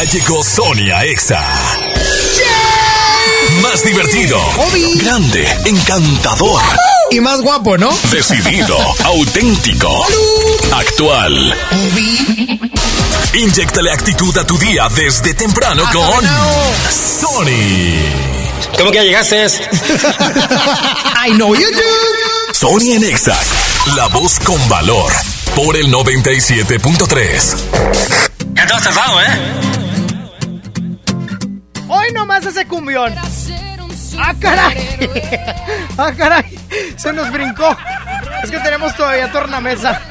Ya llegó Sonia Exa. Más divertido, grande, encantador Y más guapo, ¿no? Decidido, auténtico, actual. Inyectale actitud a tu día desde temprano con Sony. ¿Cómo que ya llegaste? I know you do. Sony en Exa, la voz con valor. Por el 97.3. Ya te has tardado, ¿eh? Hoy nomás ese cumbión. ¡Ah, caray! ¡Ah, caray! Se nos brincó. Es que tenemos todavía tornamesa.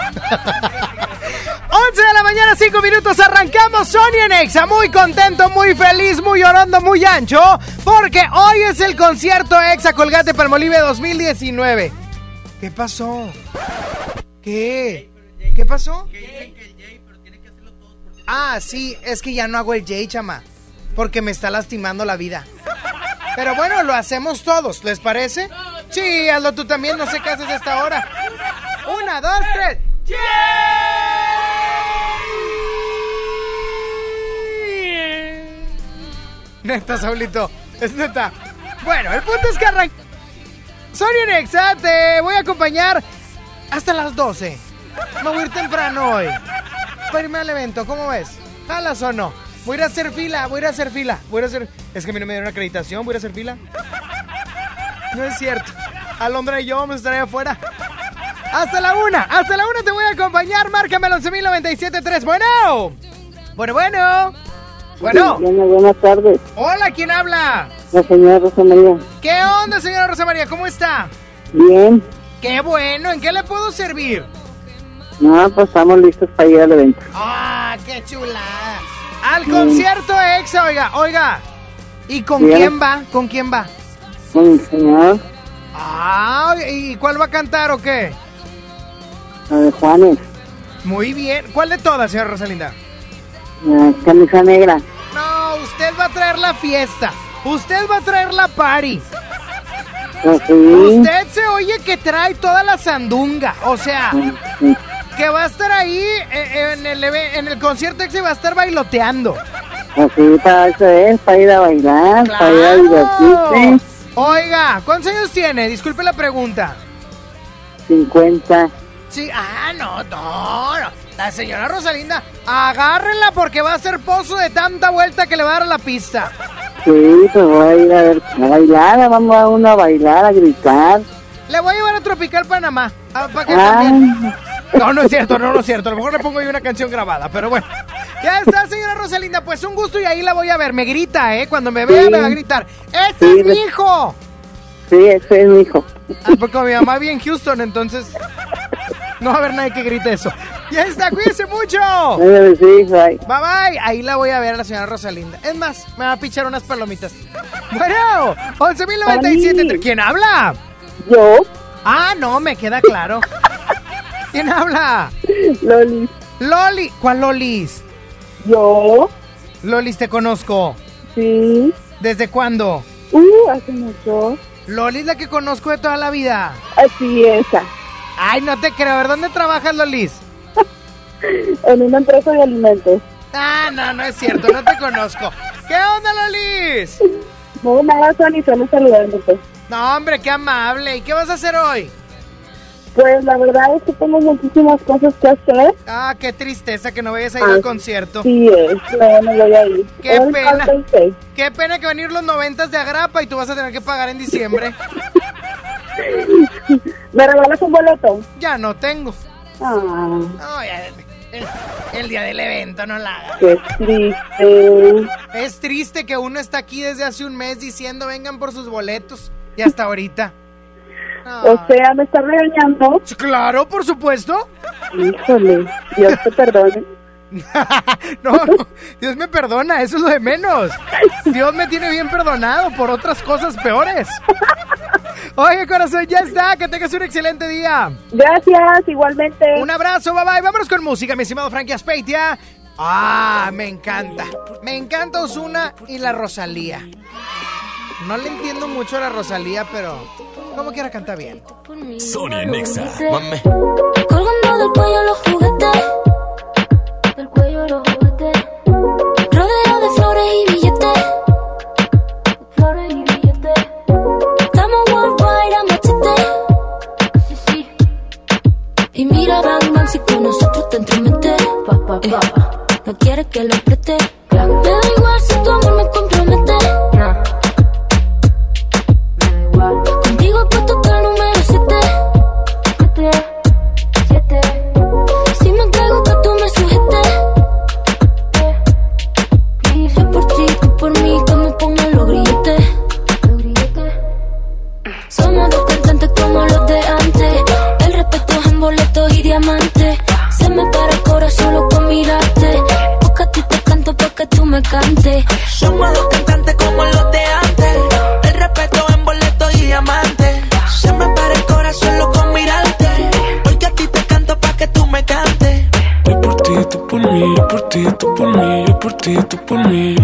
11 de la mañana, 5 minutos, arrancamos Sony en Exa. Muy contento, muy feliz, muy llorando, muy ancho. Porque hoy es el concierto Exa Colgate Palmolive 2019. ¿Qué pasó? ¿Qué? ¿Qué pasó? Ah, sí, es que ya no hago el J, chama. Porque me está lastimando la vida. Pero bueno, lo hacemos todos, ¿les parece? Sí, hazlo tú también, no sé qué haces a esta hora. Una, dos, tres. Neta, Saulito, es neta. Bueno, el punto es que arranca. Sonia Nexa, te voy a acompañar hasta las 12. Me voy a ir temprano hoy. Para irme al evento, ¿cómo ves? ¿Jalas o no? Voy a ir a hacer fila, voy a ir a hacer fila. Voy a hacer. Es que a mí no me dieron acreditación, voy a ir a hacer fila. No es cierto. Alondra y yo vamos a estar ahí afuera. Hasta la una, hasta la una te voy a acompañar. Márcame al 11.097.3. Bueno. Bueno, bueno. Bueno. Buenas, buenas tardes. Hola, ¿quién habla? La señora Rosa María. ¿Qué onda, señora Rosa María? ¿Cómo está? Bien. Qué bueno, ¿en qué le puedo servir? No, pues estamos listos para ir al evento. ¡Ah, qué chulada! Al concierto EXA, oiga, oiga. ¿Y con quién va? ¿Con quién va? Con el señor Ah, ¿y cuál va a cantar o qué? la de Juanes, Muy bien. ¿Cuál de todas, señora Rosalinda? la camisa negra. No, usted va a traer la fiesta. Usted va a traer la party. Sí. Usted se oye que trae toda la sandunga. O sea, Sí. Que va a estar ahí eh, en el, en el concierto y va a estar bailoteando. Pues sí, para eso es, para ir a bailar, para ir a divertirse. Oiga, ¿cuántos años tiene? Disculpe la pregunta. 50. Sí, ah, no, no, no. La señora Rosalinda, agárrenla porque va a ser pozo de tanta vuelta que le va a dar a la pista. Sí, pues voy a ir a ver, a bailar, vamos a uno a bailar, a gritar. Le voy a llevar a Tropical Panamá. para que también. No, no es cierto, no, no es cierto. A lo mejor le pongo yo una canción grabada, pero bueno. Ya está, señora Rosalinda. Pues un gusto y ahí la voy a ver. Me grita, ¿eh? Cuando me vea, Sí. me va a gritar. ¡Ese Sí, es mi hijo! sí, ese es mi hijo. Ah, porque mi mamá vive en Houston, entonces. No va a haber nadie que grite eso. Ya está, cuídense mucho. Sí, bye. Bye bye. Ahí la voy a ver a la señora Rosalinda. Es más, me va a pichar unas palomitas. Bueno, 11.097. Ay. ¿Quién habla? Yo, Ah, no, me queda claro. ¿Quién habla? Loli. Loli. ¿Cuál Lolis? Yo, Lolis, te conozco. sí. ¿Desde cuándo? Uh, hace mucho. Lolis, la que conozco de toda la vida. Así esa. Ay, no te creo. A ver, ¿dónde trabajas, Lolis? En una empresa de alimentos. Ah, no, no es cierto, no te conozco. ¿Qué onda, Lolis? No, nada, Sony, solo saludándote. No, hombre, qué amable. ¿Y qué vas a hacer hoy? Pues la verdad es que tengo muchísimas cosas que hacer. Ah, qué tristeza que no vayas a ir al concierto. Sí, es, no, no voy a ir. Qué pena. Qué pena que van a ir los noventas de Agrapa y tú vas a tener que pagar en diciembre. ¿Me regalas un boleto? Ya no tengo. Ah, ya, el, el día del evento no la hagas. qué triste. Es triste que uno está aquí desde hace un mes diciendo vengan por sus boletos y hasta ahorita. O sea, ¿me estás regañando? Claro, por supuesto. Híjole, Dios te perdone. no, no, Dios me perdona, eso es lo de menos. Dios me tiene bien perdonado por otras cosas peores. Oye, corazón, ya está, que tengas un excelente día. Gracias, igualmente. Un abrazo, bye bye. Vámonos con música, mi estimado Frankie Aspeitia. Ah, me encanta. Me encanta Osuna y la Rosalía. No le entiendo mucho a la Rosalía, pero como quiera canta bien. Sonia Nexa. Mame. Colgando del cuello los juguetes. Del cuello los juguetes. Rodeado de flores y billetes. Flores y billetes. Estamos worldwide a machete. Sí, sí. Y mira Batman si con nosotros te entromete. Pa, pa, pa. Eh, no quiere que lo preste. Claro. Me da igual si tu amor me compromete. Me para el corazón solo con mirarte. Porque a ti te canto para que tú me cantes. Somos dos cantantes como los de antes. El respeto en boleto y diamante. Se me para el corazón solo con mirarte. Porque a ti te canto pa' que tú me cantes. Yo por ti, tú por mí, yo por ti, tú por mí, yo por ti, tú por mí.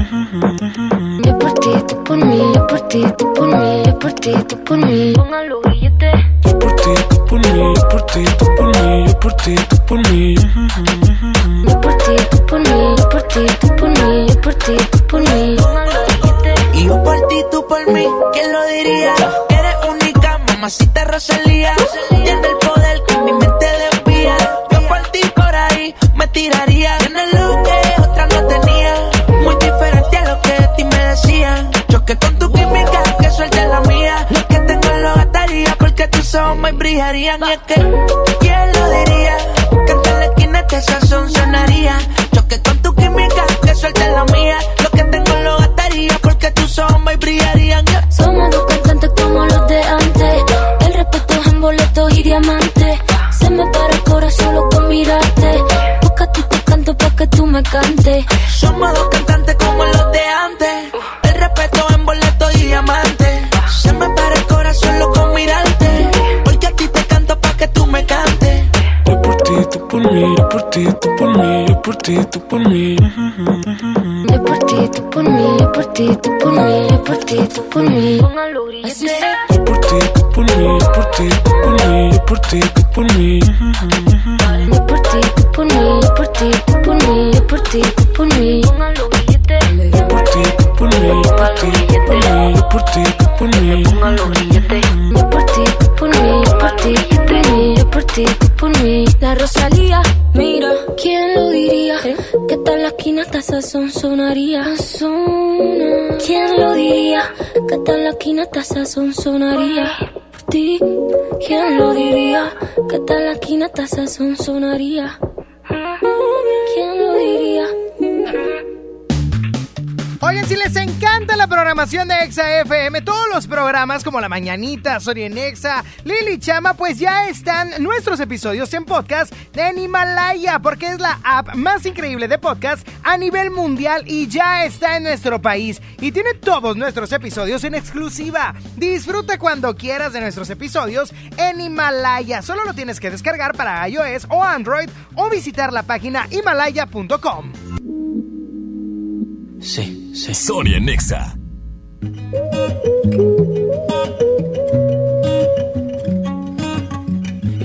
Yo por ti, tú por mí, yo por ti, tú por mí, yo por ti, tú por mí. Pongan los por ti, tú por mí, yo por ti, tú por mí. Yo por ti, tú por mí, yo por ti, tú por mí, yo por ti, tú por mí. Y yo por ti, tú por mí, ¿quién lo diría? Eres única, mamacita Rosalía. Tiene el poder me brillarían. Y es que, ¿quién lo diría? Que en la esquina este sazón sonaría. Choque con tu química, que suelte la mía. Lo que tengo lo gastaría porque tus ojos me brillarían. Yeah. Somos dos cantantes como los de antes. El respeto es en boletos y diamantes. Se me para el corazón solo con mirarte. Porque a ti te canto para que tú me cantes. Somos dos cantantes como los de tú por mí, yo por ti, tú por mí. Yo por ti, tú por mí, yo por ti, tú por mí, yo por ti, tú por mí. Grilletes. Yo por ti, tú por mí, yo por ti, tú por mí, yo por ti, tú por mí. Yo por ti, tú por mí, yo por ti, tú por mí, yo por ti, tú por mí. Sazón sonaría. Sazona. ¿Quién lo diría? Que tal la esquina hasta sazón sonaría. Por ti, ¿quién lo diría? Que tal la esquina hasta sazón sonaría. ¿Quién lo diría? Oigan, si les encanta la programación de Exa FM, todos los programas como La Mañanita, Soria en Exa, Lili Chama, pues ya están nuestros episodios en podcast en Himalaya, porque es la app más increíble de podcast a nivel mundial y ya está en nuestro país. Y tiene todos nuestros episodios en exclusiva. Disfruta cuando quieras de nuestros episodios en Himalaya. Solo lo tienes que descargar para iOS o Android o visitar la página himalaya.com. Sí, sí. Sonia Nexa.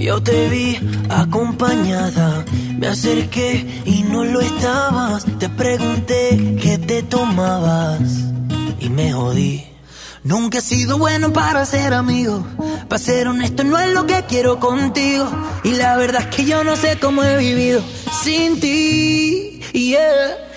Yo te vi acompañada, me acerqué y no lo estabas. Te pregunté qué te tomabas y me jodí. Nunca he sido bueno para ser amigo. Para ser honesto, no es lo que quiero contigo. Y la verdad es que yo no sé cómo he vivido sin ti. Yeah.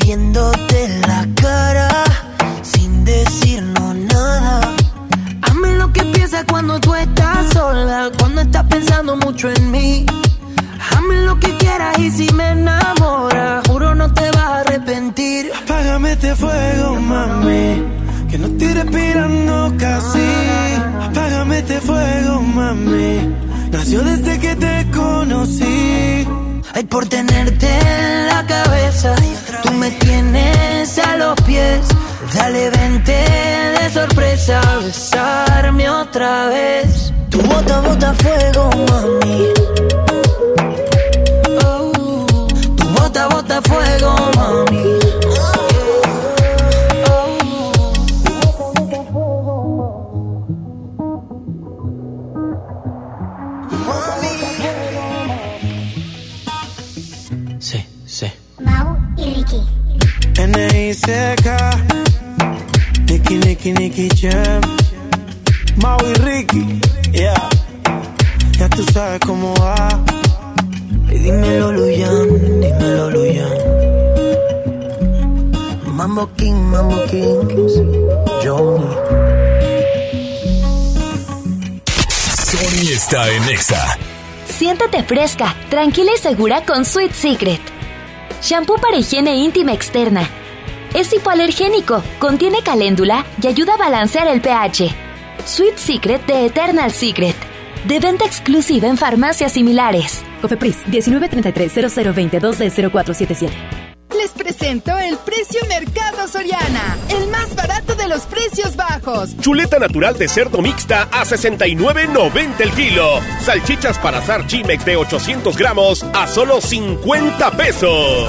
viéndote la cara sin decirnos nada. Hazme lo que piensas cuando tú estás sola, cuando estás pensando mucho en mí. Hazme lo que quieras y si me enamora, juro no te vas a arrepentir. Apágame este fuego, mami, que no estoy respirando casi. Apágame este fuego, mami Nació desde que te conocí. Ay, por tenerte Dale, vente de sorpresa, besarme otra vez. Tu bota, bota fuego, mami. Oh, tu bota, bota fuego, mami. Nicky, Jam. Mau y Ricky, yeah. Ya tú sabes cómo va. Y dímelo, Luyan, dímelo, Luyan. Mambo King, Mambo King, Johnny. Sony está en Exa. Siéntate fresca, tranquila y segura con Sweet Secret. Shampoo para higiene íntima externa es hipoalergénico, contiene caléndula y ayuda a balancear el pH. Sweet Secret de Eternal Secret. De venta exclusiva en farmacias similares. Cofepris 1933 0022 0477. Les presento el precio Mercado Soriana, el más barato de los precios bajos. Chuleta natural de cerdo mixta a 69.90 el kilo. Salchichas para azar Chimex de 800 gramos a solo 50 pesos.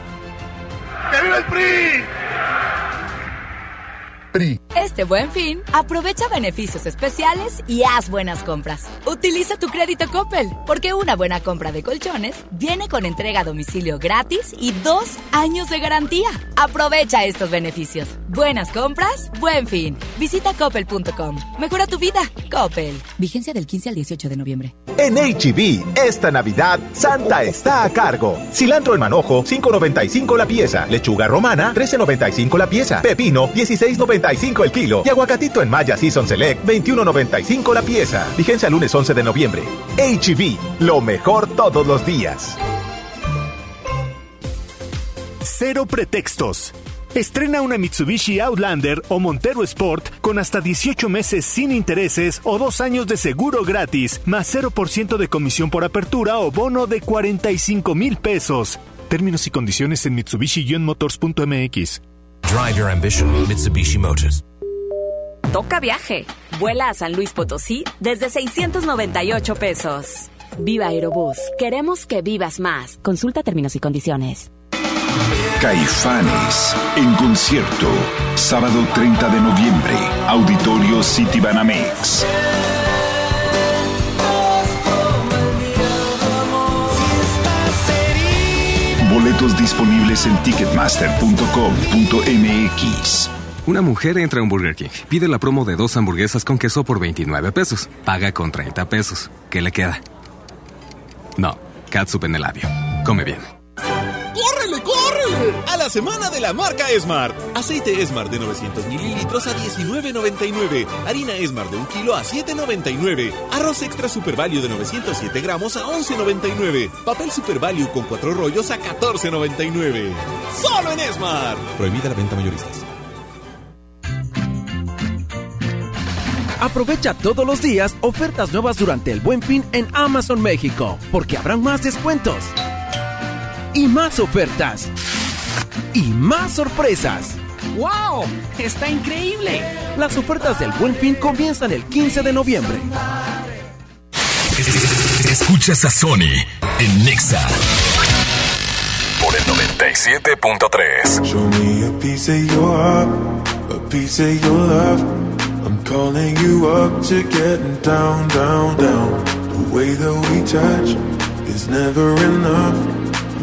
¡Que viva el PRI! Este buen fin, aprovecha beneficios especiales y haz buenas compras. Utiliza tu crédito Coppel, porque una buena compra de colchones viene con entrega a domicilio gratis y dos años de garantía. Aprovecha estos beneficios. Buenas compras, buen fin. Visita coppel.com. Mejora tu vida. Coppel. Vigencia del 15 al 18 de noviembre. En HB, e esta Navidad, Santa está a cargo. Cilantro en manojo, 5.95 la pieza. Lechuga romana, 13.95 la pieza. Pepino, 16.95 el kilo. Y aguacatito en Maya Season Select, 21.95 la pieza. Vigencia lunes 11 de noviembre. HB, e lo mejor todos los días. Cero pretextos. Estrena una Mitsubishi Outlander o Montero Sport con hasta 18 meses sin intereses o dos años de seguro gratis, más 0% de comisión por apertura o bono de 45 mil pesos. Términos y condiciones en mitsubishi-motors.mx. Drive your ambition, Mitsubishi Motors. Toca viaje. Vuela a San Luis Potosí desde 698 pesos. Viva Aerobús. Queremos que vivas más. Consulta términos y condiciones. Caifanes en concierto. Sábado 30 de noviembre. Auditorio City Boletos disponibles en ticketmaster.com.mx. Una mujer entra a un Burger King, pide la promo de dos hamburguesas con queso por 29 pesos, paga con 30 pesos. ¿Qué le queda? No, catsup en el labio. Come bien. ¡Córrele, córrele! A la semana de la marca Esmart. Aceite Esmart de 900 mililitros a 19.99. Harina Esmart de un kilo a 7.99. Arroz extra Super Value de 907 gramos a 11.99. Papel Super Value con cuatro rollos a 14.99. ¡Solo en Esmart! Prohibida la venta mayoristas. Aprovecha todos los días ofertas nuevas durante el Buen Fin en Amazon México, porque habrán más descuentos y más ofertas y más sorpresas. ¡Wow! ¡Está increíble! Las ofertas del Buen Fin comienzan el 15 de noviembre. Escuchas a Sony en Nexa por el 97.3. Show me a piece of your heart, a piece of your love. I'm calling you up to getting down, down, down. The way that we touch is never enough.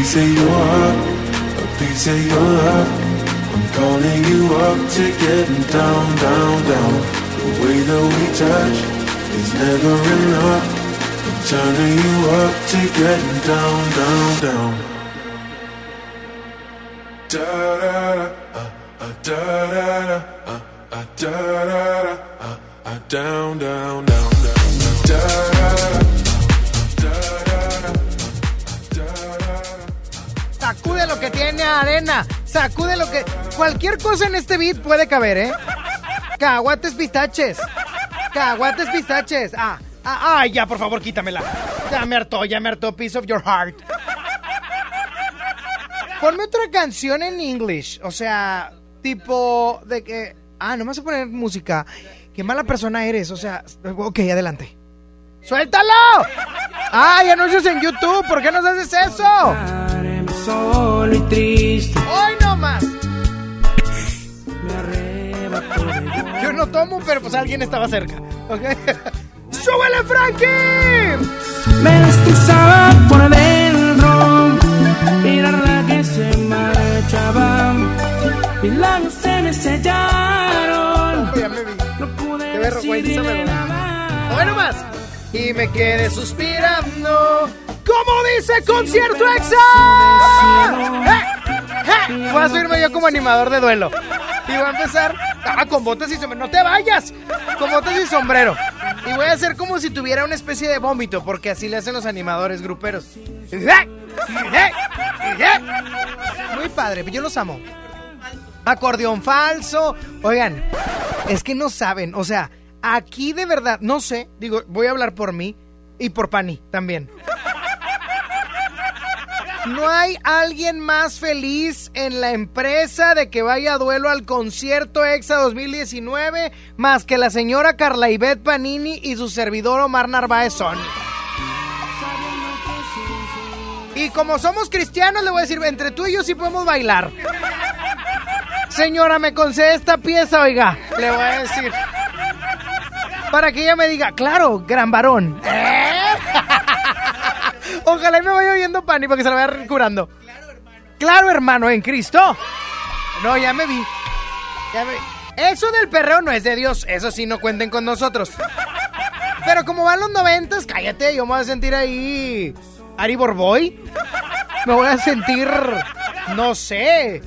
of your heart, a piece of your love. I'm calling you up to getting down, down, down. The way that we touch is never enough. I'm turning you up to getting down, down, down. Da da da, uh, uh, da da da, uh, uh, da da da, uh, uh, down, down, down, down, da da da. Sacude lo que tiene arena. Sacude lo que. Cualquier cosa en este beat puede caber, ¿eh? Caguates pistaches. Caguates pistaches. Ah, ah, ay, ya, por favor, quítamela. Ya me hartó, ya me hartó. Piece of your heart. Ponme otra canción en English. O sea, tipo de que. Ah, no me vas a poner música. Qué mala persona eres. O sea, ok, adelante. ¡Suéltalo! ¡Ay, anuncios en YouTube! ¿Por qué nos haces eso? Solo y triste. ¡Hoy no más! Yo no tomo, pero pues alguien estaba cerca. ¿Ok? ¡Súbele, Frankie! Me destrozaba por dentro. Mirarla que se marchaba. Mis labios se me sellaron. Ya me vi. No pude me nada. ¡Hoy no más! Y me quedé suspirando. ¿Cómo dice concierto exa? ¡Eh! ¡Eh! Voy a subirme yo como animador de duelo. Y voy a empezar. Ah, con botas y sombrero. ¡No te vayas! Con botas y sombrero. Y voy a hacer como si tuviera una especie de vómito, porque así le hacen los animadores gruperos. ¡Eh! ¡Eh! ¡Eh! Muy padre, yo los amo. Acordeón falso. Oigan, es que no saben, o sea, aquí de verdad, no sé, digo, voy a hablar por mí y por Pani también. No hay alguien más feliz en la empresa de que vaya duelo al concierto EXA 2019 más que la señora Carla Ivette Panini y su servidor Omar Narváez Son. Y como somos cristianos, le voy a decir, entre tú y yo sí podemos bailar. Señora, me concede esta pieza, oiga. Le voy a decir. Para que ella me diga, claro, gran varón. ¿Eh? Ojalá y me vaya oyendo Pani para que se la vaya curando. Claro, hermano, en Cristo. No, ya me vi. Ya me vi. Eso del perreo no es de Dios. Eso sí, no cuenten con nosotros. Pero como van los noventas, cállate, yo me voy a sentir ahí. Ari Borboy. Me voy a sentir. No sé.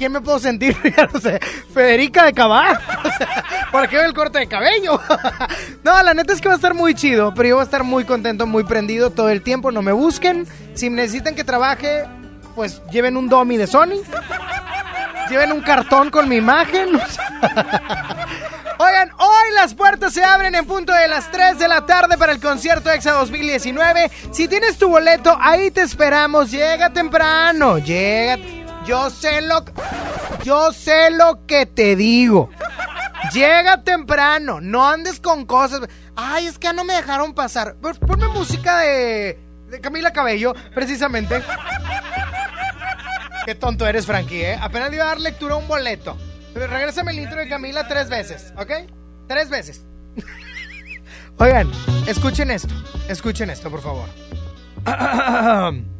¿Quién me puedo sentir? Ya no sé. Federica de Cabá. O sea, ¿Para qué el corte de cabello? No, la neta es que va a estar muy chido. Pero yo voy a estar muy contento, muy prendido todo el tiempo. No me busquen. Si necesitan que trabaje, pues lleven un domi de Sony. Lleven un cartón con mi imagen. Oigan, hoy las puertas se abren en punto de las 3 de la tarde para el concierto EXA 2019. Si tienes tu boleto, ahí te esperamos. Llega temprano, llega. Yo sé lo. Yo sé lo que te digo. Llega temprano, no andes con cosas. Ay, es que ya no me dejaron pasar. Pues ponme música de, Camila Cabello, precisamente. Qué tonto eres, Frankie, ¿eh? Apenas le iba a dar lectura a un boleto. Regrésame el intro de Camila tres veces, ¿ok? Tres veces. Oigan, escuchen esto. Escuchen esto, por favor.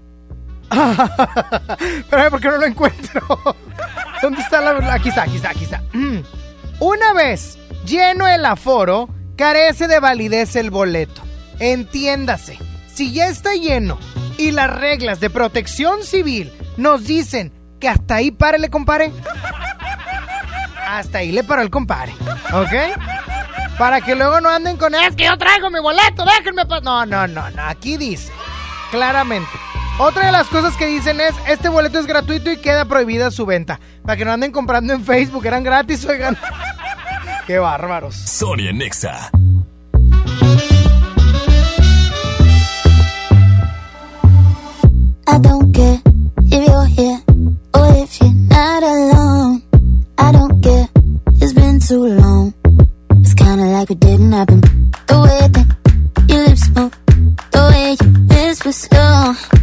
Pero ¿por qué no lo encuentro? ¿Dónde está la.? Aquí está, aquí está, aquí está. Una vez lleno el aforo, carece de validez el boleto. Entiéndase, si ya está lleno y las reglas de protección civil nos dicen que hasta ahí párele, compare. Hasta ahí le paró el compare, ¿ok? Para que luego no anden con, es que yo traigo mi boleto, déjenme. No, no, no, no, aquí dice, claramente. Otra de las cosas que dicen es, este boleto es gratuito y queda prohibida su venta. Para que no anden comprando en Facebook, eran gratis, oigan. Qué bárbaros. Sonia Nexa. I don't care if you're here or if you're not alone. I don't care, it's been too long. It's kinda like it didn't happen. The way that your lips move, the way you whisper slow.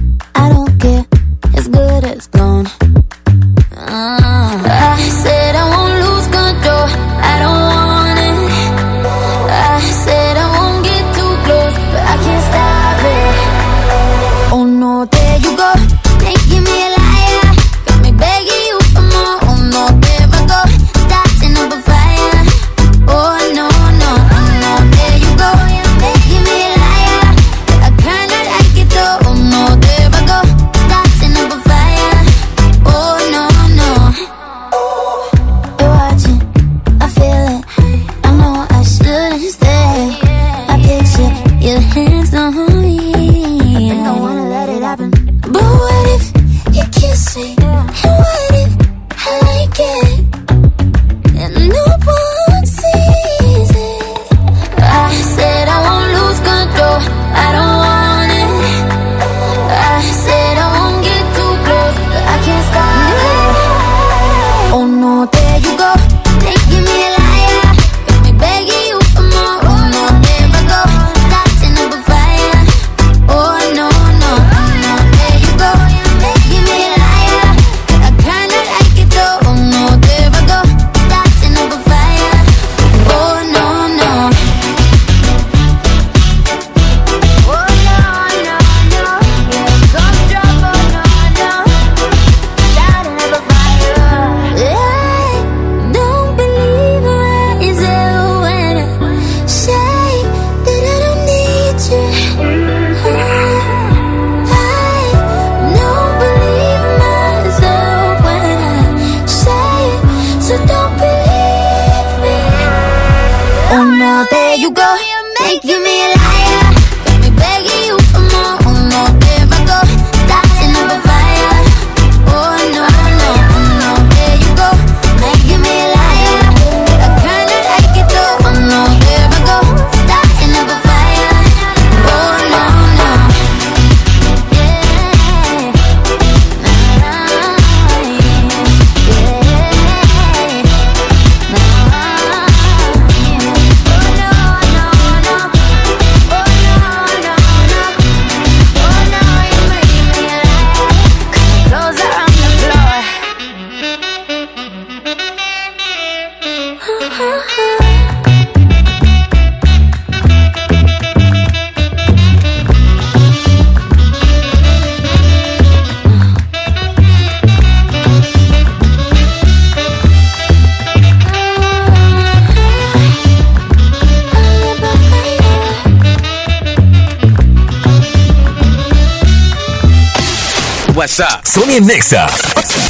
Sonia Nexa.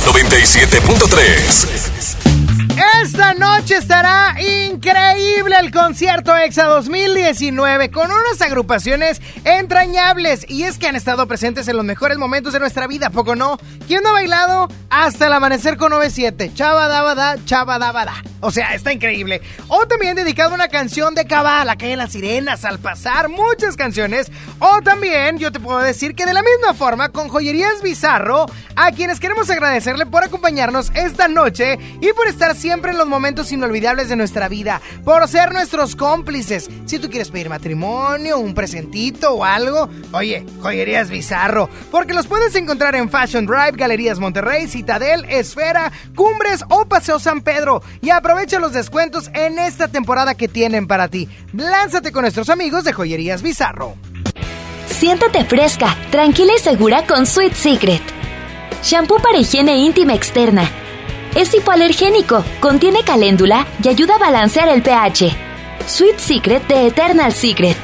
97.3. Esta noche estará increíble el concierto EXA 2019 con unas agrupaciones entrañables y es que han estado presentes en los mejores momentos de nuestra vida, ¿poco no? ¿Quién no ha bailado hasta el amanecer con 97. Chava da, chava da. O sea, está increíble. O también dedicado una canción de Cabal, La calle de las sirenas, al pasar, muchas canciones. O también, yo te puedo decir que de la misma forma, con Joyerías Bizarro, a quienes queremos agradecerle por acompañarnos esta noche y por estar siempre en los momentos inolvidables de nuestra vida, por ser nuestros cómplices. Si tú quieres pedir matrimonio, un presentito o algo, oye, Joyerías Bizarro, porque los puedes encontrar en Fashion Drive, Galerías Monterrey, Citadel, Esfera, Cumbres o Paseo San Pedro. Y aprovecha los descuentos en esta temporada que tienen para ti. Lánzate con nuestros amigos de Joyerías Bizarro. Siéntate fresca, tranquila y segura con Sweet Secret. Shampoo para higiene íntima externa. Es hipoalergénico, contiene caléndula y ayuda a balancear el pH. Sweet Secret de Eternal Secret.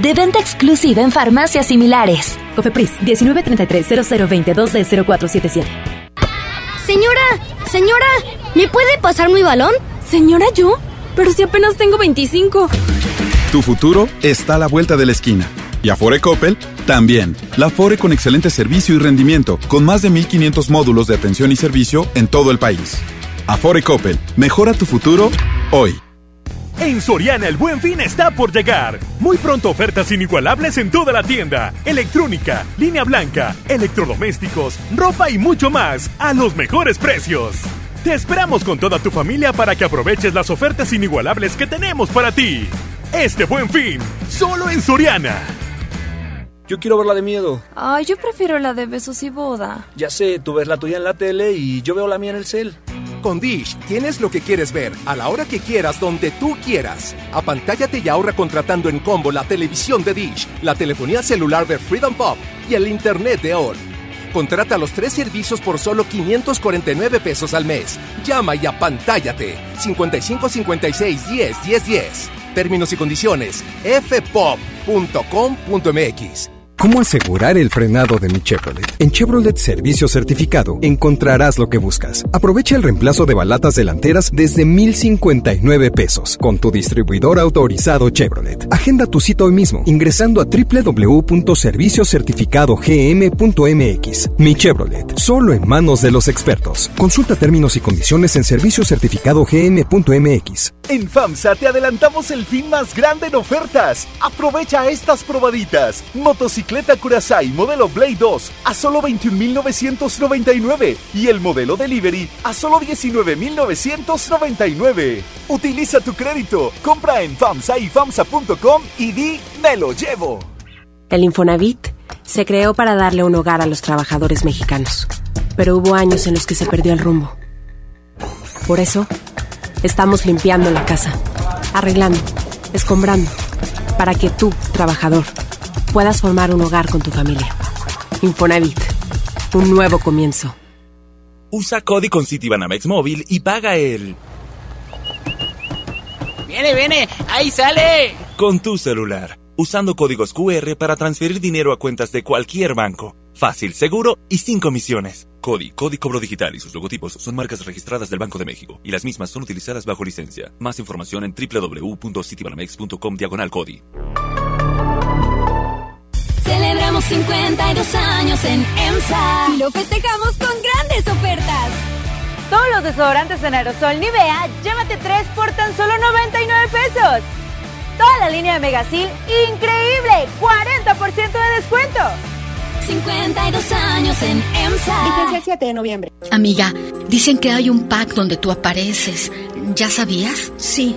De venta exclusiva en farmacias similares. Cofepris 1933 0022 de 0477. Señora, señora, ¿me puede pasar mi balón? Señora, ¿yo? Pero si apenas tengo 25. Tu futuro está a la vuelta de la esquina. Y Afore Coppel también. La Afore con excelente servicio y rendimiento, con más de 1500 módulos de atención y servicio en todo el país. Afore Coppel, mejora tu futuro hoy. En Soriana el buen fin está por llegar. Muy pronto ofertas inigualables en toda la tienda. Electrónica, línea blanca, electrodomésticos, ropa y mucho más a los mejores precios. Te esperamos con toda tu familia para que aproveches las ofertas inigualables que tenemos para ti. Este buen fin, solo en Soriana. Yo quiero ver la de miedo. Ay, yo prefiero la de besos y boda. Ya sé, tú ves la tuya en la tele y yo veo la mía en el cel. Con Dish tienes lo que quieres ver, a la hora que quieras, donde tú quieras. Apantállate y ahorra contratando en combo la televisión de Dish, la telefonía celular de Freedom Pop y el internet de ON. Contrata los tres servicios por solo 549 pesos al mes. Llama y apantállate. 55 56 10 10 10. Términos y condiciones. fpop.com.mx. ¿Cómo asegurar el frenado de mi Chevrolet? En Chevrolet Servicio Certificado encontrarás lo que buscas. Aprovecha el reemplazo de balatas delanteras desde 1,059 pesos con tu distribuidor autorizado Chevrolet. Agenda tu cita hoy mismo ingresando a www.serviciocertificadogm.mx. Mi Chevrolet, solo en manos de los expertos. Consulta términos y condiciones en serviciocertificadogm.mx. En FAMSA te adelantamos el fin más grande en ofertas. Aprovecha estas probaditas. Motocicleta Curaçao modelo Blade 2 a solo 21.999 y el modelo Delivery a solo 19.999. Utiliza tu crédito, compra en FAMSA y FAMSA.com y di me lo llevo. El Infonavit se creó para darle un hogar a los trabajadores mexicanos, pero hubo años en los que se perdió el rumbo. Por eso, Estamos limpiando la casa, arreglando, escombrando, para que tú, trabajador, puedas formar un hogar con tu familia. Infonavit, un nuevo comienzo. Usa Cody con Citibanamex móvil y paga el... ¡Viene, viene! ¡Ahí sale! Con tu celular, usando códigos QR para transferir dinero a cuentas de cualquier banco. Fácil, seguro y sin comisiones. CODI, Código Cobro Digital y sus logotipos son marcas registradas del Banco de México y las mismas son utilizadas bajo licencia. Más información en www.citibanamex.com diagonal CODI. Celebramos 52 años en EMSA y lo festejamos con grandes ofertas. Todos los desodorantes en aerosol Nivea, llévate 3 por tan solo 99 pesos. Toda la línea de Megasil, increíble, 40% de descuento. 52 años en EMSA. Vigencia el 7 de noviembre. Amiga, dicen que hay un pack donde tú apareces. ¿Ya sabías? Sí.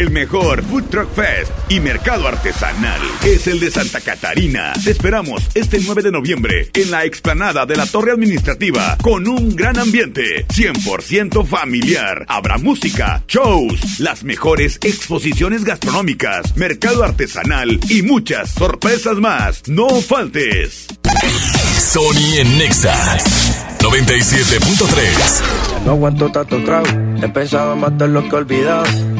El mejor Food Truck Fest y mercado artesanal es el de Santa Catarina. Te esperamos este 9 de noviembre en la explanada de la Torre Administrativa con un gran ambiente 100% familiar. Habrá música, shows, las mejores exposiciones gastronómicas, mercado artesanal y muchas sorpresas más. No faltes. Sony en Nexa 97.3. No aguanto tanto trago, he pensado en matar lo que olvidado.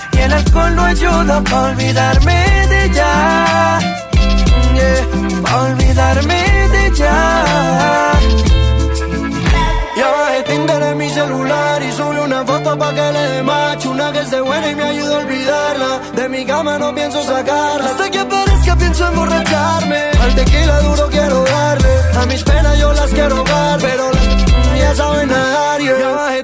el alcohol no ayuda para olvidarme de ella. Yeah, para olvidarme de ella. Ya bajé Tinder en mi celular y subí una foto pa' que le dé macho Una que esté buena y me ayuda a olvidarla De mi cama no pienso sacarla Hasta que aparezca pienso emborracharme Al tequila duro quiero darle A mis penas yo las quiero ahogar Pero las ya saben nadar yeah. Ya bajé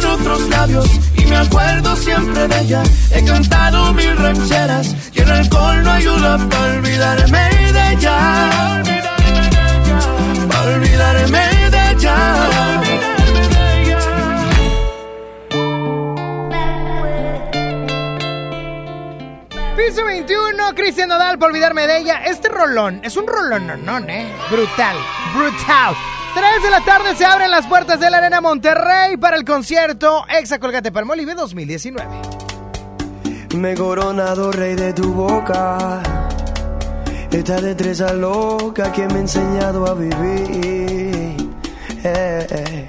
con otros labios y me acuerdo siempre de ella. He cantado mil rancheras y el alcohol no ayuda para olvidarme de ella. Para olvidarme de ella. Piso 21, Cristian Nodal, por olvidarme de ella. Este rolón es un rolón, no, ¿eh? Brutal, brutal. 3 de la tarde se abren las puertas de la Arena Monterrey para el concierto Exa Colgate Palmolive 2019. Me he coronado rey de tu boca. Esta destreza loca que me ha enseñado a vivir. Eh, eh.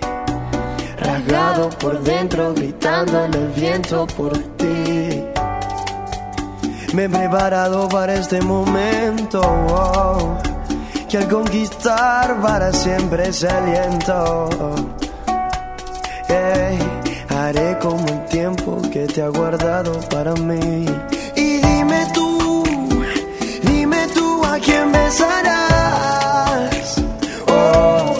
Rasgado por dentro, gritando en el viento por ti. Me he preparado para este momento. Que al conquistar para siempre ese aliento. Ey, haré como el tiempo que te ha guardado para mí. Y dime tú, dime tú a quién besarás. Oh,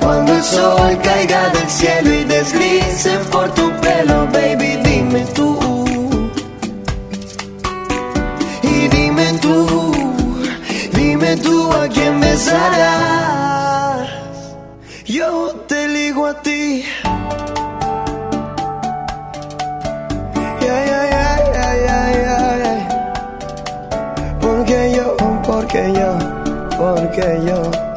cuando el sol caiga del cielo y deslice por tu pelo, baby, Yo te elijo a ti. Yeah, yeah, yeah. Porque yo porque yo, porque yo.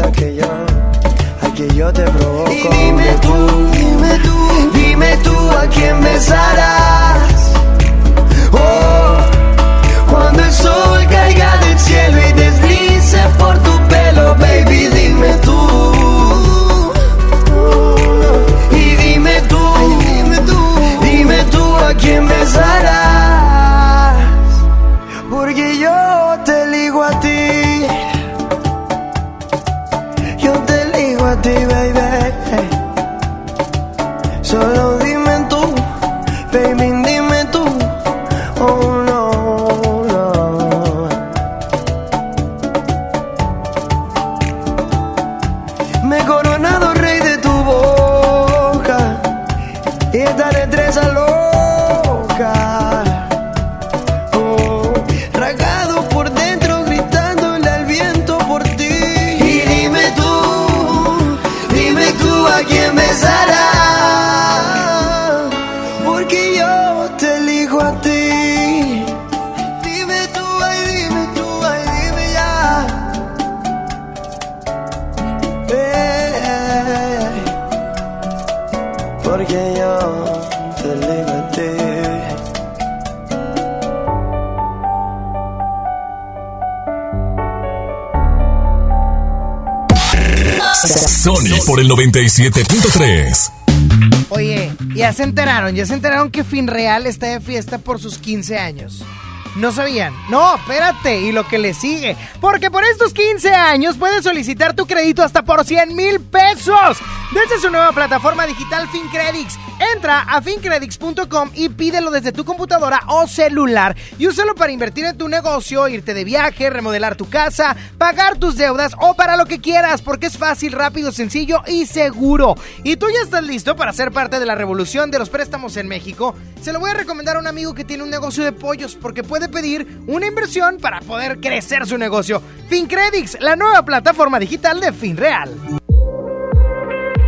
Ganita que yo, aquí yo te provoco. Y dime tú, dime tú, dime tú a quién besarás. Oh, cuando el sol caiga del cielo Por el 97.3. Oye, ya se enteraron, ya se enteraron que Finreal está de fiesta por sus 15 años. ¿No sabían? No, espérate, y lo que le sigue. Porque por estos 15 años puedes solicitar tu crédito hasta por 100 mil pesos. Desde su nueva plataforma digital FinCredits. Entra a fincredits.com y pídelo desde tu computadora o celular. Y úsalo para invertir en tu negocio, irte de viaje, remodelar tu casa, pagar tus deudas o para lo que quieras. Porque es fácil, rápido, sencillo y seguro. Y tú ya estás listo para ser parte de la revolución de los préstamos en México. Se lo voy a recomendar a un amigo que tiene un negocio de pollos porque puede pedir una inversión para poder crecer su negocio. FinCredits, la nueva plataforma digital de FinReal.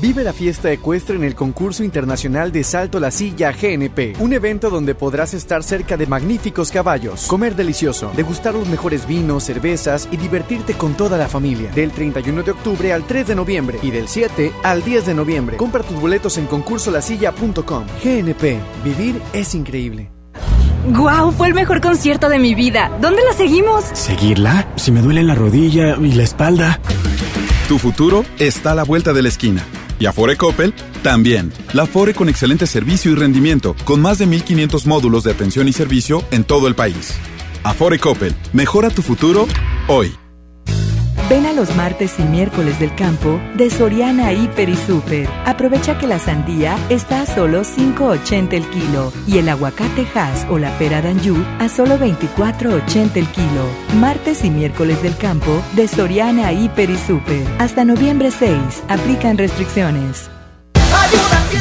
Vive la fiesta ecuestre en el concurso internacional de Salto la Silla GNP, un evento donde podrás estar cerca de magníficos caballos, comer delicioso, degustar los mejores vinos, cervezas y divertirte con toda la familia. Del 31 de octubre al 3 de noviembre y del 7 al 10 de noviembre. Compra tus boletos en concursolasilla.com. GNP, vivir es increíble. ¡Guau! Fue el mejor concierto de mi vida. ¿Dónde la seguimos? ¿Seguirla? Si me duele la rodilla y la espalda. Tu futuro está a la vuelta de la esquina. Y Afore Coppel también. La Afore con excelente servicio y rendimiento, con más de 1500 módulos de atención y servicio en todo el país. Afore Coppel, mejora tu futuro hoy. Ven a los martes y miércoles del campo de Soriana Hiper y Super. Aprovecha que la sandía está a solo 5.80 el kilo y el aguacate Hass o la pera Danju a solo 24.80 el kilo. Martes y miércoles del campo de Soriana Hiper y Super. Hasta noviembre 6. Aplican restricciones.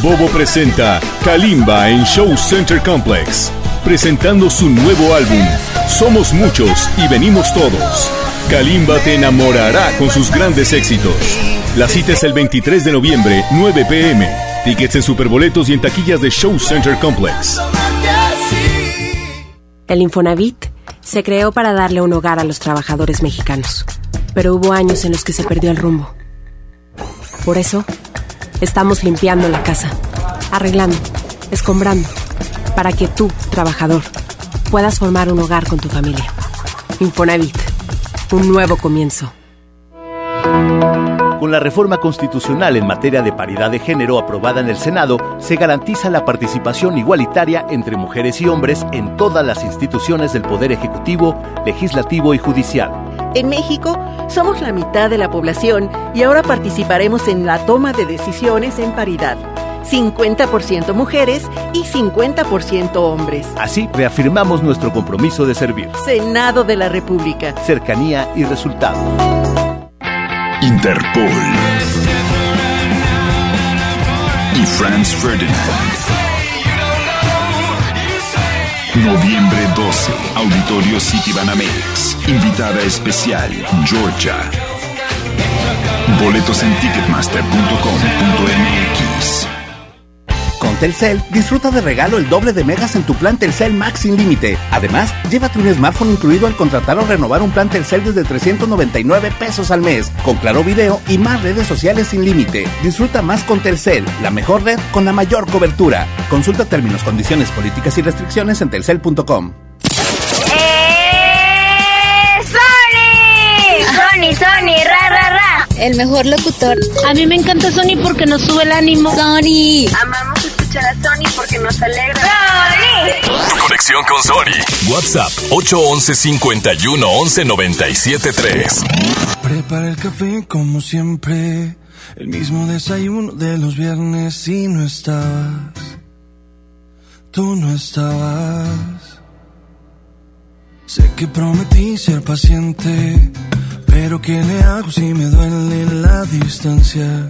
Bobo presenta Kalimba en Show Center Complex, presentando su nuevo álbum, Somos Muchos y Venimos Todos. Kalimba te enamorará con sus grandes éxitos. La cita es el 23 de noviembre, 9 pm. Tickets en Superboletos y en taquillas de Show Center Complex. El Infonavit se creó para darle un hogar a los trabajadores mexicanos, pero hubo años en los que se perdió el rumbo. Por eso, estamos limpiando la casa, arreglando, escombrando, para que tú, trabajador, puedas formar un hogar con tu familia. Infonavit, un nuevo comienzo. Con la reforma constitucional en materia de paridad de género aprobada en el Senado, se garantiza la participación igualitaria entre mujeres y hombres en todas las instituciones del Poder Ejecutivo, Legislativo y Judicial. En México somos la mitad de la población y ahora participaremos en la toma de decisiones en paridad. 50% mujeres y 50% hombres. Así reafirmamos nuestro compromiso de servir. Senado de la República. Cercanía y resultados. Interpol. Y Franz Ferdinand. Noviembre 12, Auditorio City Banamex. Invitada especial, Georgia. Boletos en ticketmaster.com.mx. Telcel, disfruta de regalo el doble de megas en tu plan Telcel Max sin límite. Además, llévate un smartphone incluido al contratar o renovar un plan Telcel desde 399 pesos al mes, con claro video y más redes sociales sin límite. Disfruta más con Telcel, la mejor red con la mayor cobertura. Consulta términos, condiciones, políticas y restricciones en telcel.com. Sony, Sony, ra, ra, ra. El mejor locutor. A mí me encanta Sony porque nos sube el ánimo. Sony. Amamos escuchar a Sony porque nos alegra. Sony. Tu conexión con Sony. WhatsApp 811 51 11 97 3. Prepara el café como siempre. El mismo desayuno de los viernes y no estabas. Tú no estabas. Sé que prometí ser paciente, pero ¿qué le hago si me duele la distancia?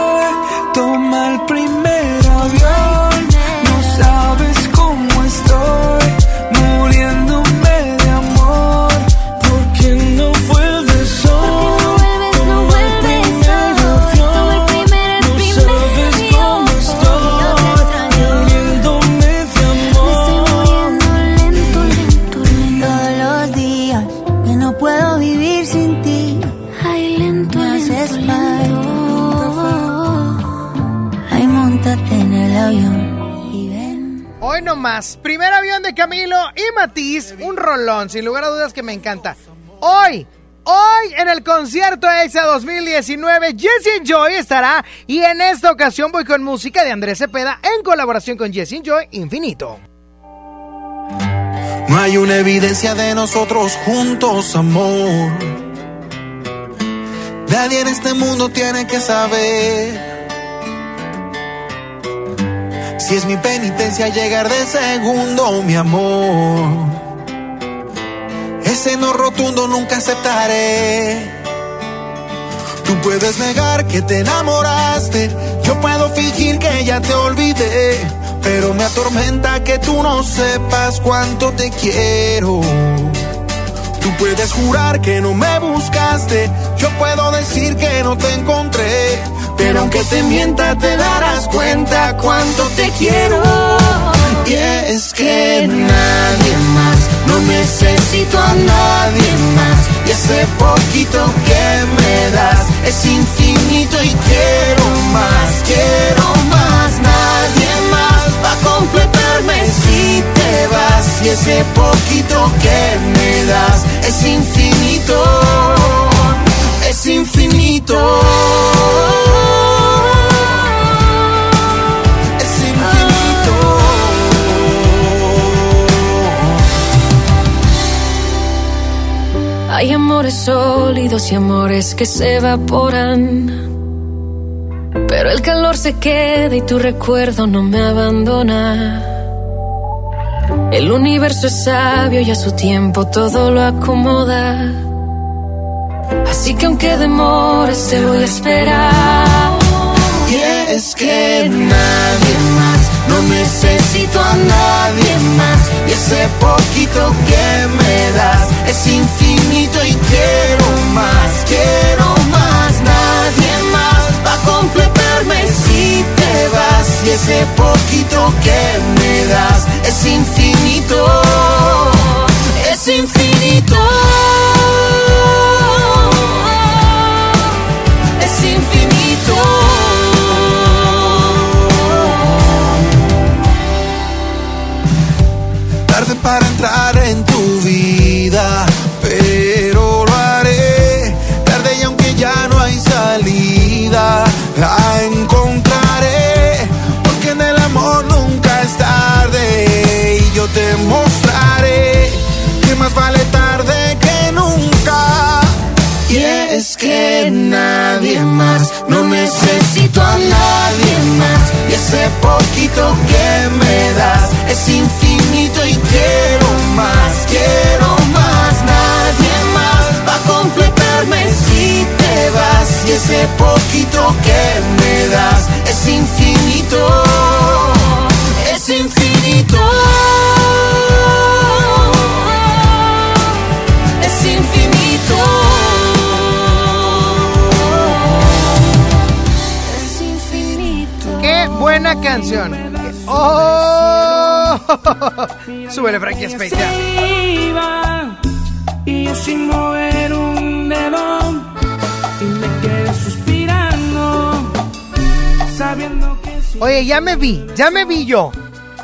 Primer avión de Camilo y Matiz, un rolón, sin lugar a dudas que me encanta. Hoy, hoy en el concierto EXA 2019, Jesse Joy estará y en esta ocasión voy con música de Andrés Cepeda en colaboración con Jesse Joy Infinito. No hay una evidencia de nosotros juntos, amor. Nadie en este mundo tiene que saber. Si es mi penitencia llegar de segundo, mi amor. Ese no rotundo nunca aceptaré. Tú puedes negar que te enamoraste. Yo puedo fingir que ya te olvidé. Pero me atormenta que tú no sepas cuánto te quiero. Tú Puedes jurar que no me buscaste, yo puedo decir que no te encontré. Pero aunque te mienta, te darás cuenta cuánto te quiero. Y es que nadie más, no necesito a nadie más. Y ese poquito que me das es infinito y quiero más, quiero más. Nadie más va a completarme si te vas. Y ese poquito que me das es infinito, es infinito. Hay amores sólidos y amores que se evaporan. Pero el calor se queda y tu recuerdo no me abandona. El universo es sabio y a su tiempo todo lo acomoda. Así que aunque demores te voy a esperar. Y es que nadie más, no necesito a nadie más. Ese poquito que me das es infinito y quiero más, quiero más. Nadie más va a completarme si te vas. Y ese poquito que me das es infinito, es infinito. Es infinito. Tarde para entrar en tu vida, pero lo haré. Tarde y aunque ya no hay salida, la encontraré. Porque en el amor nunca es tarde. Y yo te mostraré que más vale tarde que nunca. Y es que nadie más, no necesito a nadie más. Y ese poquito que me das es infinito quiero más, quiero más. Nadie más va a completarme si te vas. Y ese poquito que me das es infinito, es infinito. Es infinito. Es infinito. ¡Qué buena canción! ¡Oh! Súbele, Frankie Space. ya. iba y yo sin mover un dedo y me quedé suspirando sabiendo que si Oye, ya me vi, ya me vi yo.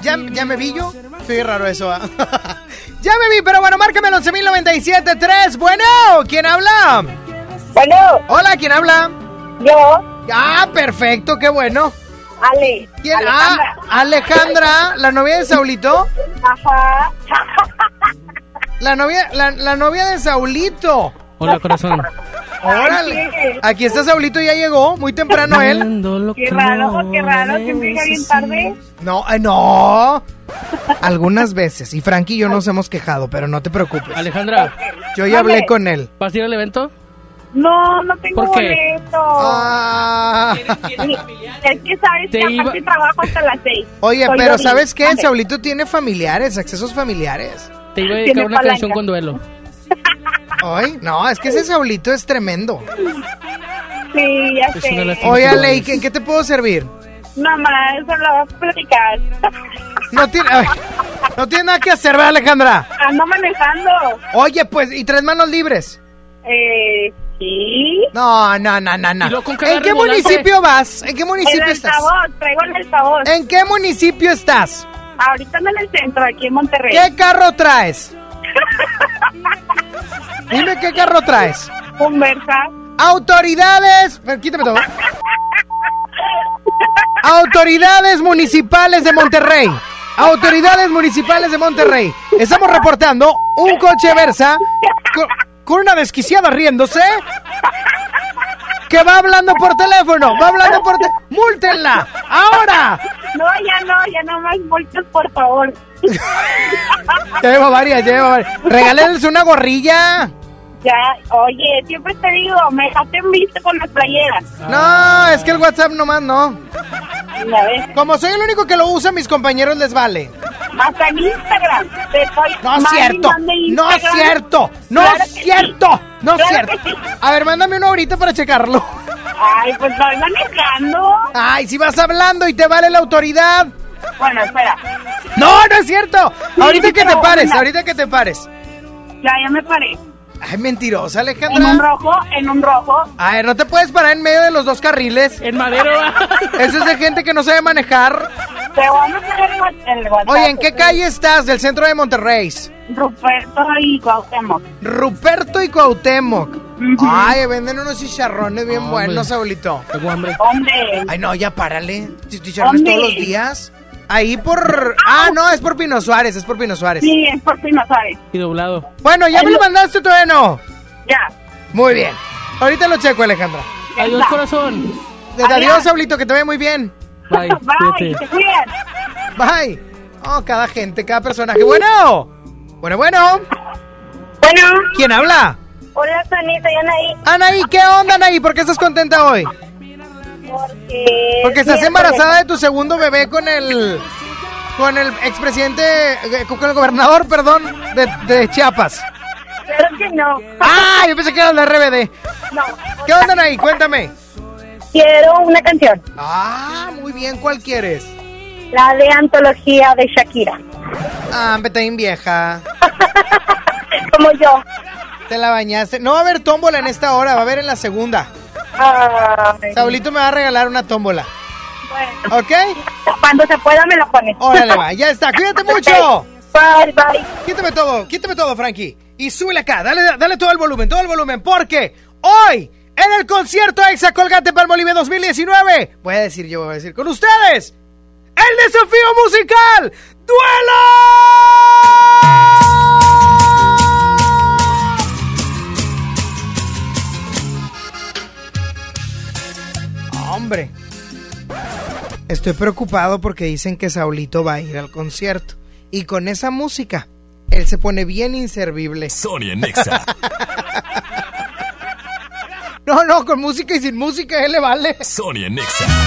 ¿Ya, ya me vi yo? Estoy raro eso, ¿ah? ya me vi, pero bueno, márcame el 11.097.3. Bueno, ¿quién habla? Bueno. Hola, ¿quién habla? Yo. Ah, perfecto, qué bueno. Ale. ¿Quién? Alejandra. Ah, Alejandra, la novia de Saulito. Ajá. La novia, la, la novia de Saulito. Hola, corazón. Órale. Aquí está Saulito, ya llegó, muy temprano él. Qué raro, qué raro, siempre llega bien tarde. No, eh, no. Algunas veces. Y Frankie y yo nos hemos quejado, pero no te preocupes. Alejandra. Yo ya hablé con él. ¿Vas a ir al evento? No, no tengo ¿Por qué? boleto. Ah. Es que sabes Te que iba- aparte trabajo hasta las seis. Oye, Soy pero. ¿sabes qué? Mande. Saulito tiene familiares, accesos familiares. Te iba a Tiene dedicar una palanca. canción con duelo. Ay, no, es que ese Saulito es tremendo. Sí, ya Es una sé. lástima. Oye, Ale, ¿y qué- ¿en qué te puedo servir? Mamá, eso lo vas a platicar. No tiene, ay, no tiene nada que hacer, ¿verdad, Alejandra? Ando manejando. Oye, pues, ¿y tres manos libres? Eh, sí. No, no, no, no, no. ¿En qué municipio vas? ¿En qué municipio El estás? altavoz, traigo el altavoz. ¿En qué municipio estás? Ahorita en el centro, aquí en Monterrey. ¿Qué carro traes? Dime qué carro traes. Un Versa. Autoridades. Quítame todo. Autoridades municipales de Monterrey. Autoridades municipales de Monterrey. Estamos reportando un coche Versa con, una desquiciada riéndose. Que va hablando por teléfono. Va hablando por teléfono. ¡Múltenla! ¡Ahora! No, ya no, ya no más multas, por favor. Llevo varias, llevo varias. Regálenles una gorrilla. Ya, oye, siempre te digo, me dejaste en visto con las playeras. No, es que el WhatsApp nomás no. Como soy el único que lo usa, mis compañeros les vale. hasta en Instagram. Te estoy No es cierto, no es cierto, no es cierto! ¡No es Claro cierto! sí. A ver, mándame uno ahorita para checarlo. Ay, pues estoy manejando. Ay, si vas hablando y te vale la autoridad. Bueno, espera. No, no es cierto. Sí, ahorita que te pares, una. ahorita que te pares. Ya, ya me paré. Ay, mentirosa, En un Alejandra. rojo, en un rojo. A ver, no te puedes parar en medio de los dos carriles. En madero. Eso es de gente que no sabe manejar. Te voy a el. Oye, ¿en qué calle estás del centro de Monterrey? Ruperto y Cuauhtémoc. Ruperto y Cuauhtémoc. Ay, venden unos chicharrones bien Hombre. buenos, abuelito. Tengo hambre. Hombre. Ay, no, ya párale. Ch- Chicharrones todos los días. Ahí por... Ah, no, es por Pino Suárez, es por Pino Suárez. Sí, es por Pino Suárez. Y doblado. Bueno, ¿ya me lo mandaste todavía no? Ya. Muy bien. Ahorita lo checo, Alejandra. Adiós, corazón. Adiós, Adiós. abuelito, que te vaya muy bien. Bye. Bye. Bye. Oh, cada gente, cada personaje. Bueno. Bueno, bueno. Bueno. ¿Quién habla? Hola, Sonita, soy Anaí. Anaí, ¿qué onda, Anaí? ¿Por qué estás contenta hoy? Porque... Porque estás embarazada de tu segundo bebé con el... Con el expresidente... eh, Con el gobernador, perdón, de, de Chiapas. Claro que no. Ah, yo pensé que era el de RBD. No. ¿Qué onda, Anaí? Cuéntame. Quiero una canción. Ah, muy bien. ¿Cuál quieres? La de antología de Shakira. Ah, vete bien vieja. Como yo. Te la bañaste. No va a haber tómbola en esta hora, va a haber en la segunda. Ay, Saulito me va a regalar una tómbola. bueno. ¿Ok? Cuando se pueda me lo pones. Órale, va. Ya está. Cuídate mucho. Bye, bye. Quítame todo, quítame todo, Frankie. Y súbele acá, dale, dale todo el volumen, todo el volumen, porque hoy, en el concierto Exa Colgate Palmolive 2019, voy a decir yo, voy a decir con ustedes, el desafío musical, ¡Duelo! Hombre, estoy preocupado porque dicen que Saulito va a ir al concierto. Y con esa música, él se pone bien inservible. Sonia Nexa. No, no, con música y sin música, él le vale. Sonia Nexa.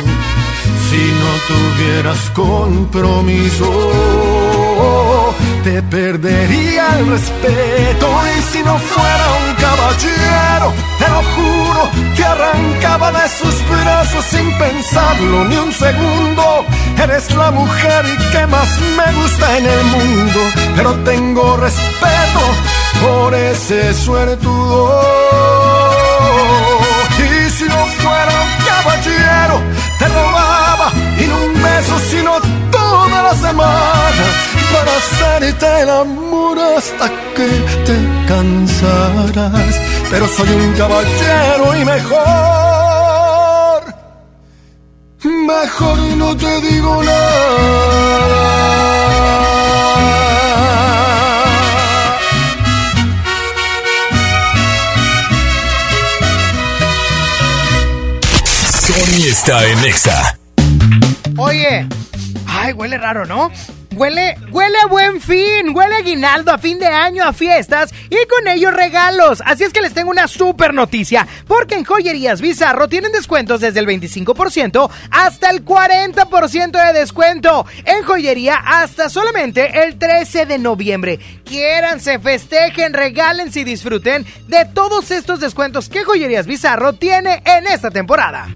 Si no tuvieras compromiso, te perdería el respeto. Y si no fuera un caballero, te lo juro, te arrancaba de sus brazos sin pensarlo ni un segundo. Eres la mujer que más me gusta en el mundo, pero tengo respeto por ese suertudo. Sino toda la semana para hacerte el amor hasta que te cansarás. Pero soy un caballero y mejor, mejor no te digo nada. Sony está en Exa. Oye, ay, huele raro, ¿no? Huele, huele a buen fin, huele a aguinaldo, a fin de año, a fiestas y con ello regalos. Así es que les tengo una super noticia, porque en Joyerías Bizarro tienen descuentos desde el 25% hasta el 40% de descuento. En joyería hasta solamente el 13 de noviembre. Quiéranse, festejen, regálense y disfruten de todos estos descuentos que Joyerías Bizarro tiene en esta temporada.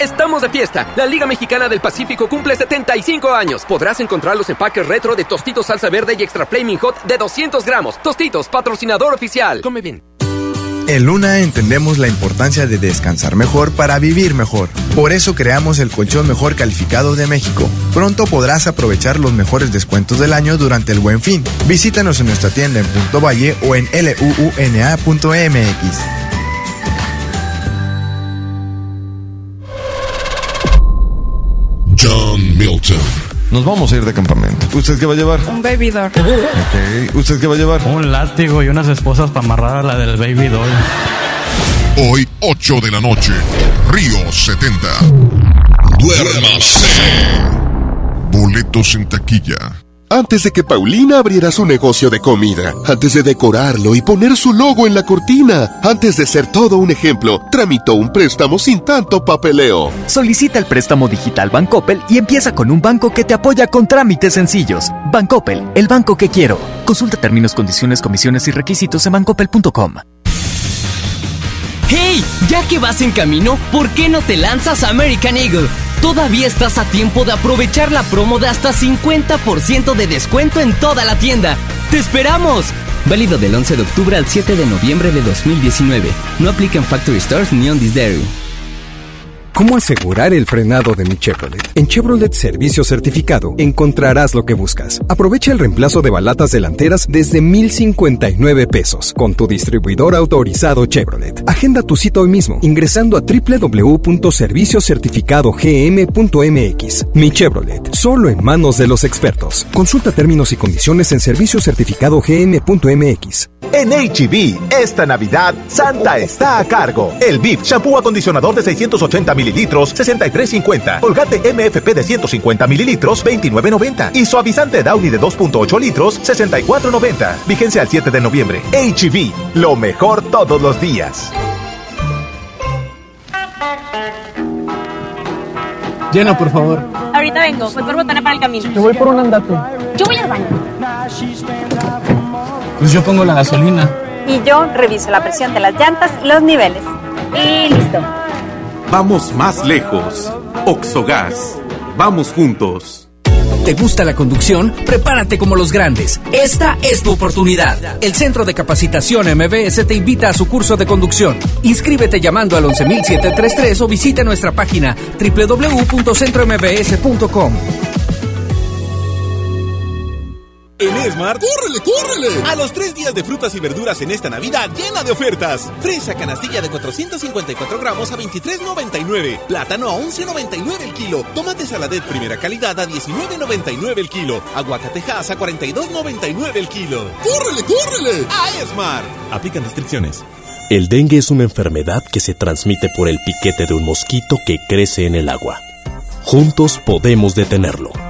Estamos de fiesta. La Liga Mexicana del Pacífico cumple 75 años. Podrás encontrar los empaques retro de Tostitos Salsa Verde y Extra Flaming Hot de 200 gramos. Tostitos, patrocinador oficial. Come bien. En Luna entendemos la importancia de descansar mejor para vivir mejor. Por eso creamos el colchón mejor calificado de México. Pronto podrás aprovechar los mejores descuentos del año durante el buen fin. Visítanos en nuestra tienda en Punto Valle o en luuna.mx. John Milton. Nos vamos a ir de campamento. ¿Usted qué va a llevar? Un baby doll. Ok. ¿Usted qué va a llevar? Un látigo y unas esposas para amarrar a la del baby doll. Hoy, 8 de la noche, Río 70. Duérmase. Boletos en taquilla. Antes de que Paulina abriera su negocio de comida, antes de decorarlo y poner su logo en la cortina, antes de ser todo un ejemplo, tramitó un préstamo sin tanto papeleo. Solicita el préstamo digital Bancoppel y empieza con un banco que te apoya con trámites sencillos. Bancoppel, el banco que quiero. Consulta términos, condiciones, comisiones y requisitos en bancoppel.com. ¡Hey! Ya que vas en camino, ¿por qué no te lanzas a American Eagle? Todavía estás a tiempo de aprovechar la promo de hasta 50% de descuento en toda la tienda. ¡Te esperamos! Válido del 11 de octubre al 7 de noviembre de 2019. No aplica en Factory Stores ni on this dairy. ¿Cómo asegurar el frenado de mi Chevrolet? En Chevrolet Servicio Certificado encontrarás lo que buscas. Aprovecha el reemplazo de balatas delanteras desde 1,059 pesos con tu distribuidor autorizado Chevrolet. Agenda tu cita hoy mismo ingresando a www.serviciocertificadogm.mx. Mi Chevrolet, solo en manos de los expertos. Consulta términos y condiciones en serviciocertificadogm.mx. En HB, esta Navidad, Santa está a cargo. El BIF, shampoo acondicionador de 680 mililitros, 63.50. Colgate MFP de 150 mililitros, 29.90. Y suavizante Downy de 2.8 litros, 64.90. Vigencia al 7 de noviembre. HB, lo mejor todos los días. Llena, por favor. Ahorita vengo, voy por botana para el camino. Yo voy por un andate. Yo voy al baño. Pues yo pongo la gasolina. Y yo reviso la presión de las llantas y los niveles. Y listo. Vamos más lejos. Oxogas. Vamos juntos. ¿Te gusta la conducción? Prepárate como los grandes. Esta es tu oportunidad. El Centro de Capacitación MBS te invita a su curso de conducción. Inscríbete llamando al 11733 o visita nuestra página www.centrombs.com. En Esmart, ¡córrele, córrele! A los tres días de frutas y verduras en esta Navidad llena de ofertas. Fresa canastilla de 454 gramos a 23.99. Plátano a 11.99 el kilo. Tomate saladet primera calidad a 19.99 el kilo. Aguacatejas a 42.99 el kilo. ¡Córrele, córrele! A Esmart. Aplican restricciones. El dengue es una enfermedad que se transmite por el piquete de un mosquito que crece en el agua. Juntos podemos detenerlo.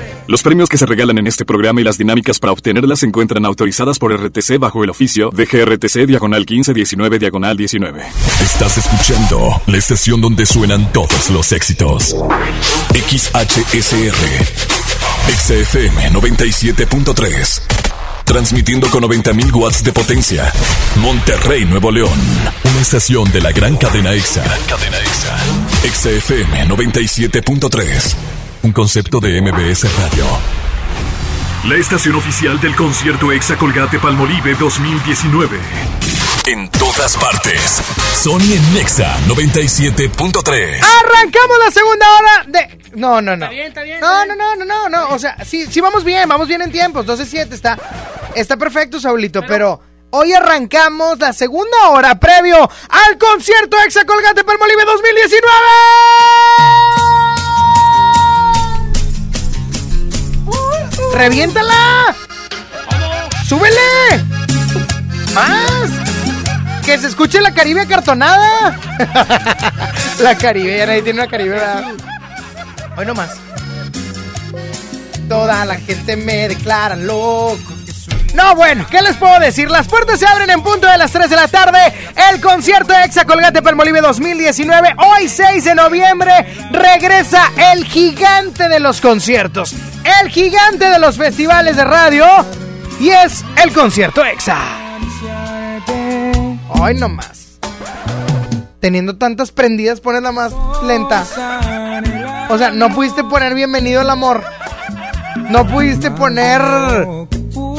Los premios que se regalan en este programa y las dinámicas para obtenerlas se encuentran autorizadas por RTC bajo el oficio de GRTC Diagonal 1519 Diagonal 19. Estás escuchando la estación donde suenan todos los éxitos. XHSR. XFM 97.3. Transmitiendo con 90.000 watts de potencia. Monterrey, Nuevo León. Una estación de la gran cadena EXA. cadena EXA. XFM 97.3. Un concepto de MBS Radio. La estación oficial del concierto Exa Colgate Palmolive 2019. En todas partes. Sony en Nexa 97.3. Arrancamos la segunda hora de. No, no, no. No, no, no, no, no, no. O sea, sí, sí vamos bien, vamos bien en tiempos. 12-7 está. Está perfecto, Saulito, pero. Hoy arrancamos la segunda hora previo al concierto Exa Colgate Palmolive 2019. ¡Reviéntala! ¡Súbele! ¡Más! ¡Que se escuche la Caribe acartonada! la Caribe, nadie tiene una Caribe. ¿verdad? Hoy no más. Toda la gente me declara loco. No, bueno, ¿qué les puedo decir? Las puertas se abren en punto de las 3 de la tarde. El concierto Exa Colgate Palmolive 2019. Hoy, 6 de noviembre, regresa el gigante de los conciertos. El gigante de los festivales de radio. Y es el concierto Exa. Hoy no más. Teniendo tantas prendidas, pones la más lenta. O sea, no pudiste poner bienvenido al amor. No pudiste poner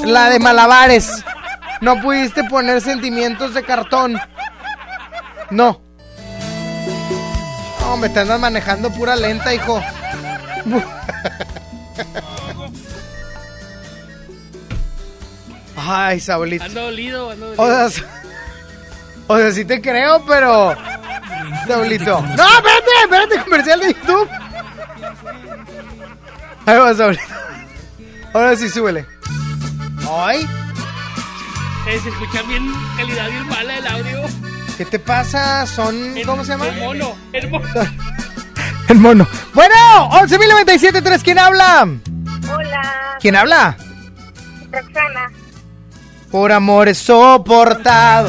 la de malabares. No pudiste poner sentimientos de cartón. No. No, me te andas manejando pura lenta, hijo. Ay, Saulito. Ando dolido, ando O dolido. sea, o sea, sí te creo, pero. Saulito. No, espérate, espérate, comercial de YouTube. Ahí va, Saulito. Ahora sí, súbele. Ay, Eh, se escucha bien, calidad bien mala el audio. ¿qué te pasa? Son. ¿Cómo se llama? El mono, el mono. El mono. Bueno, 11.097.3, ¿quién habla? Hola, ¿Quién habla? Roxana. Por amores soportado.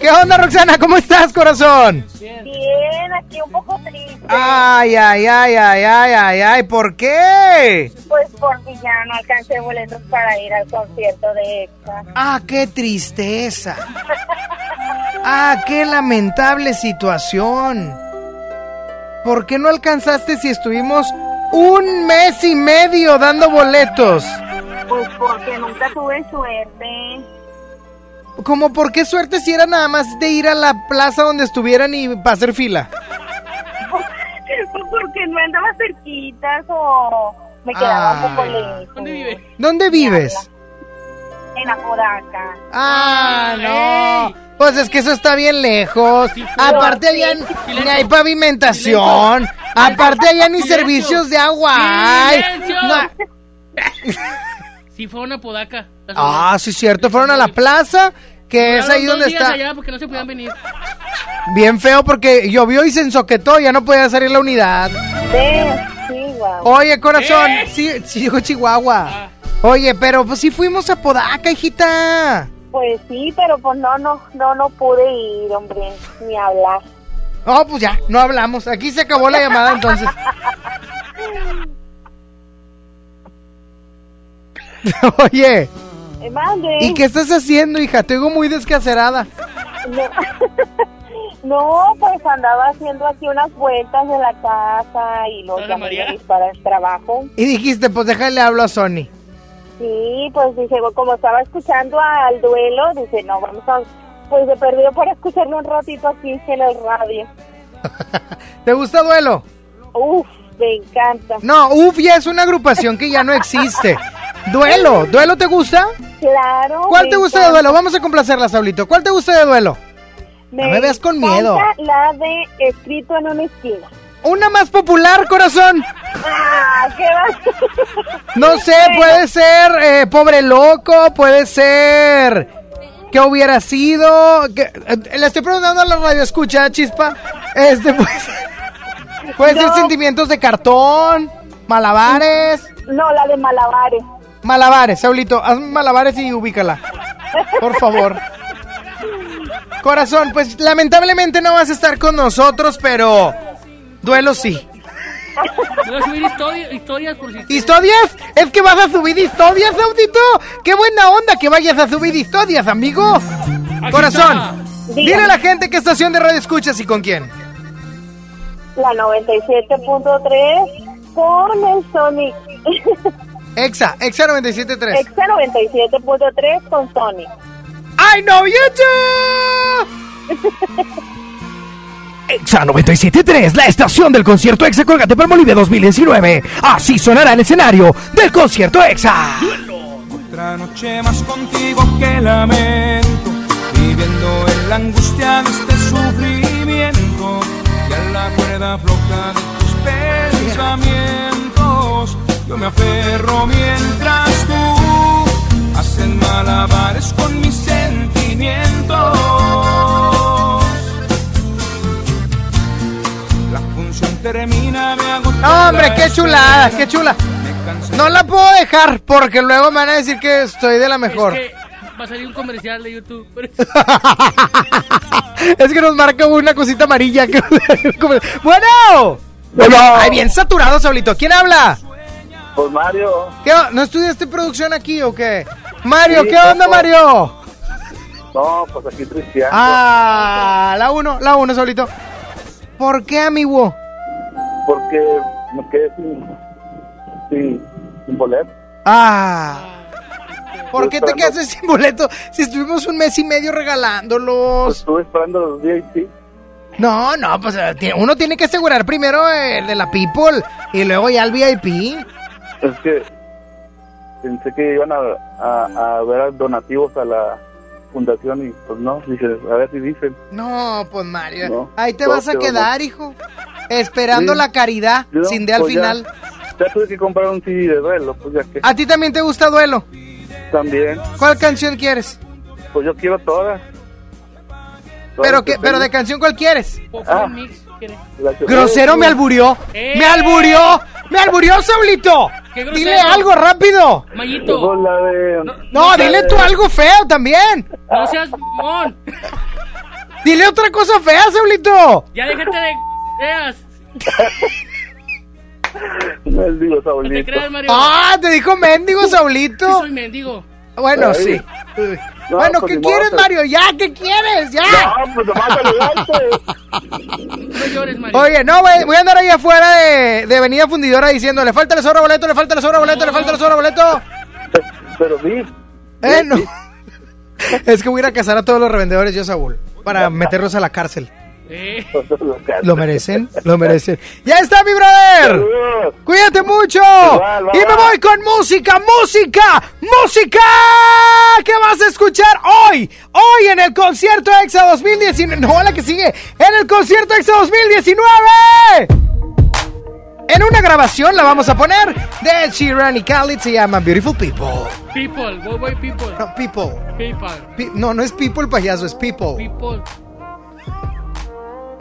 ¿Qué onda, Roxana? ¿Cómo estás, corazón? Bien, aquí un poco triste. Ay, ay, ay, ay, ay, ay, ay, ¿por qué? Pues porque ya no alcancé boletos para ir al concierto de EXA. Ah, qué tristeza. Ah, qué lamentable situación. ¿Por qué no alcanzaste si estuvimos un mes y medio dando boletos? Pues porque nunca tuve suerte. Como por qué suerte si era nada más de ir a la plaza donde estuvieran y para hacer fila. Porque no andaba cerquitas o me quedaba un poco Ay. lejos. ¿Dónde vive? ¿Dónde vives? En Apodaca. Ah, no. Pues es que eso está bien lejos. Aparte allá ni hay pavimentación. Aparte allá ni servicios de agua hay. ¡Silencio! No- Sí, fue una podaca. Ah, sí, cierto. Fueron a la plaza, que es ahí dos donde días está. allá porque no se podían venir. Bien feo porque llovió y se ensoquetó. Ya no podía salir la unidad. Chihuahua. Oye, corazón. ¿Eh? Sí, sí, Chihuahua. Oye, pero pues sí fuimos a Podaca, hijita. Pues sí, pero pues no, no, no, no pude ir, hombre, ni hablar. No, pues ya, no hablamos. Aquí se acabó la llamada entonces. Oye, Eh, Mande. ¿y qué estás haciendo, hija? Te oigo muy descacerada. No. No, pues andaba haciendo aquí unas vueltas de la casa y los llamé para el trabajo. Y dijiste, pues déjale hablo a Sony. Sí, pues dije, como estaba escuchando al duelo, dice, no, vamos a, pues de perdido para escucharlo un ratito aquí en el radio. ¿Te gusta Duelo? Uf, me encanta. No, UF ya es una agrupación que ya no existe. Duelo, ¿Duelo te gusta? Claro. ¿Cuál me te gusta de. Duelo? Vamos a complacerla, Saulito. ¿Cuál te gusta de Duelo? No me veas con miedo. La de escrito en una esquina. Una más popular, corazón. Ah, qué va- No sé, puede ser eh, Pobre Loco, puede ser... ¿Qué hubiera sido? que- eh, le estoy preguntando a la radio, escucha, chispa. Este, pues, puede ser. Sentimientos de Cartón, Malabares. No, la de Malabares. Malabares, Saulito, haz malabares y ubícala. Por favor. Corazón, pues lamentablemente no vas a estar con nosotros, pero duelo sí. Voy a subir histori- historias por si... ¿Historias? ¿Es que vas a subir historias, Saudito? ¡Qué buena onda que vayas a subir historias, amigo! Corazón, dile a la gente qué estación de radio escuchas y con quién. La 97.3 con el Sonic. Exa, Exa 97.3. Exa 97.3 con. ¡I know you Exa 97.3, la estación del concierto Exa Colgate Palmolive 2019. Así sonará el escenario del concierto Exa. Otra noche más contigo que lamento, viviendo en la angustia de este sufrimiento y a la cuerda floja de tus pensamientos. Yo me aferro mientras tú haces malabares con mis sentimientos. La función termina, me hago No, hombre, qué chulada, qué chula. No la puedo dejar porque luego me van a decir que estoy de la mejor. Es que va a salir un comercial de YouTube. Es que nos marca una cosita amarilla. que- bueno. Ay, bien saturado, Saulito. ¿Quién habla? Pues Mario, ¿Qué ¿No estudiaste producción aquí o qué? Mario, Sí, ¿qué onda. Mario? no, pues aquí tristeando. Ah, la uno, la uno, Saulito. ¿Por qué, amigo? Porque me quedé sin, sin, sin boleto. Ah. ¿Por qué te esperando- quedaste sin boleto si estuvimos un mes y medio regalándolos? Estuve esperando los VIP. No, no, pues eh, uno tiene que asegurar primero el de la People y luego ya el VIP. Es que pensé que iban a, a, a ver donativos a la fundación y pues no, dije, a ver si dicen. No, pues Mario, No, ahí te vas a quedar, hijo. Esperando Sí. la caridad, Yo, sin de al pues, ya- final. Ya, tuve que comprar un CD de duelo, pues ya que ¿A ti también te gusta Duelo? también, ¿Cuál canción quieres? pues yo quiero todas. ¿Pero, qué, pero de canción cuál quieres? Ah. La que- Grosero me alburió. ¡Me alburió! ¡Me alburió, Saulito! Dile algo rápido. Mayito. De... No, dile tú algo feo también. No seas mon. Dile otra cosa fea, Saulito. Ya déjate de ideas. Mendigo No te Saulito. creas, Mario. Ah, te dijo mendigo, Saulito. Sí soy mendigo. Bueno, Ay. sí. No, bueno, pues ¿qué modo, quieres, Mario? Ya, ¿qué quieres? Ya. No, pues nomás saludarte. No llores, Mario. Oye, no, voy, voy a andar ahí afuera de, de Avenida Fundidora diciendo, le falta el sobra boleto, le falta el sobra boleto, le falta el sobra boleto. Pero vi, Eh, no. Es que voy a ir a cazar a todos los revendedores yo, Saúl, para meterlos a la cárcel. Eh. Lo merecen, lo merecen. ¡Ya está, mi brother! ¡Cuídate mucho! y me voy con música, música, música. ¿Qué vas a escuchar hoy? Hoy en el concierto EXA 2019. No, la que sigue. En el concierto EXA 2019. En una grabación la vamos a poner de Sheeran y Khalid. Se llama Beautiful People. People, voy, voy, people. No, people. People. No, no es people payaso, es people. People.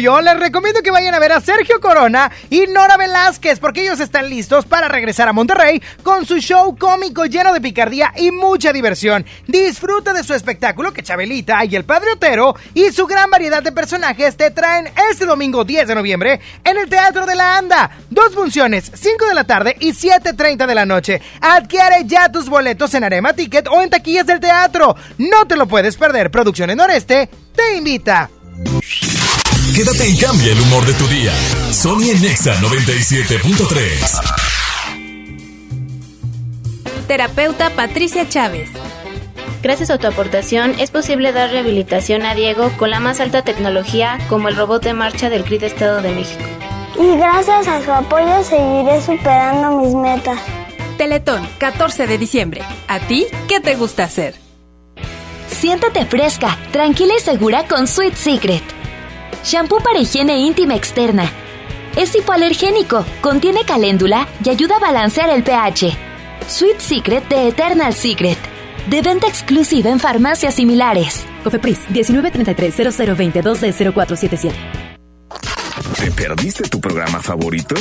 Les recomiendo que vayan a ver a Sergio Corona y Nora Velázquez, porque ellos están listos para regresar a Monterrey con su show cómico lleno de picardía y mucha diversión. Disfruta de su espectáculo que Chabelita y el Padre Otero y su gran variedad de personajes te traen este domingo 10 de noviembre en el Teatro de la Anda. Dos funciones, 5 de la tarde y 7.30 de la noche. Adquiere ya tus boletos en Arema Ticket o en taquillas del teatro. No te lo puedes perder. Producciones Noreste te invita. Quédate y cambia el humor de tu día. Sony Nexa 97.3. Terapeuta Patricia Chávez. Gracias a tu aportación es posible dar rehabilitación a Diego con la más alta tecnología como el robot de marcha del CRID Estado de México. Y gracias a su apoyo seguiré superando mis metas. Teletón, 14 de diciembre. ¿A ti qué te gusta hacer? Siéntate fresca, tranquila y segura con Sweet Secret. Shampoo para higiene íntima externa. Es hipoalergénico, contiene caléndula y ayuda a balancear el pH. Sweet Secret de Eternal Secret. De venta exclusiva en farmacias similares. Cofepris 1933 0022 0477. ¿Te perdiste tu programa favorito?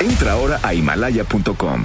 Entra ahora a himalaya.com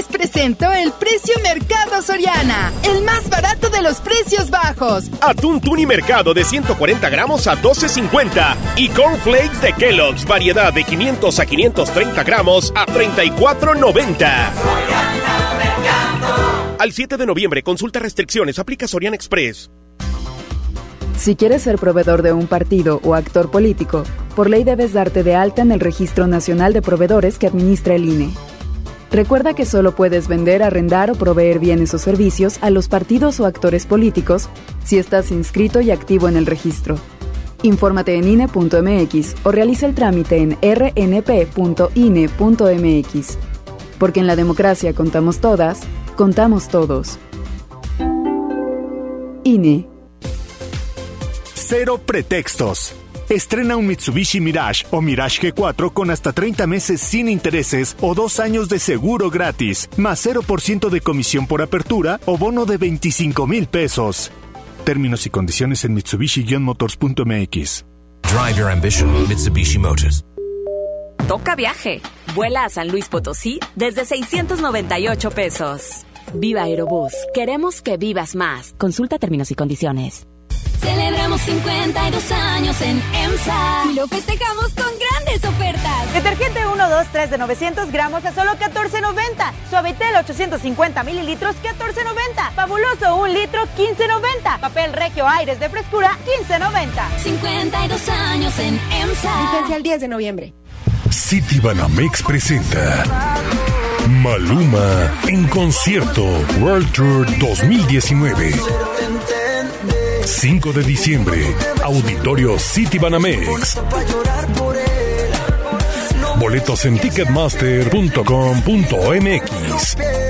Les presento el precio Mercado Soriana, el más barato de los precios bajos. Atún Tuni Mercado de 140 gramos a 12.50 y cornflakes de Kellogg's variedad de 500 a 530 gramos a 34.90. Al 7 de noviembre, consulta restricciones, aplica Soriana Express. Si quieres ser proveedor de un partido o actor político, por ley debes darte de alta en el Registro Nacional de Proveedores que administra el INE. Recuerda que solo puedes vender, arrendar o proveer bienes o servicios a los partidos o actores políticos si estás inscrito y activo en el registro. Infórmate en INE.mx o realiza el trámite en rnp.ine.mx. Porque en la democracia contamos todas, contamos todos. INE. Cero pretextos. Estrena un Mitsubishi Mirage o Mirage G4 con hasta 30 meses sin intereses o dos años de seguro gratis, más 0% de comisión por apertura o bono de 25 mil pesos. Términos y condiciones en Mitsubishi-motors.mx. Drive your ambition, Mitsubishi Motors. Toca viaje. Vuela a San Luis Potosí desde 698 pesos. Viva Aerobús. Queremos que vivas más. Consulta términos y condiciones. Celebramos 52 años en EMSA y lo festejamos con grandes ofertas. Detergente 1, 2, 3 de 900 gramos a solo 14.90. Suavitel 850 mililitros 14.90. Fabuloso 1 litro 15.90. Papel Regio Aires de frescura 15.90. 52 años en EMSA. Vigencia el 10 de noviembre. City Banamex presenta Maluma en concierto World Tour 2019. 5 de diciembre, Auditorio City Banamex. Boletos en ticketmaster.com.mx.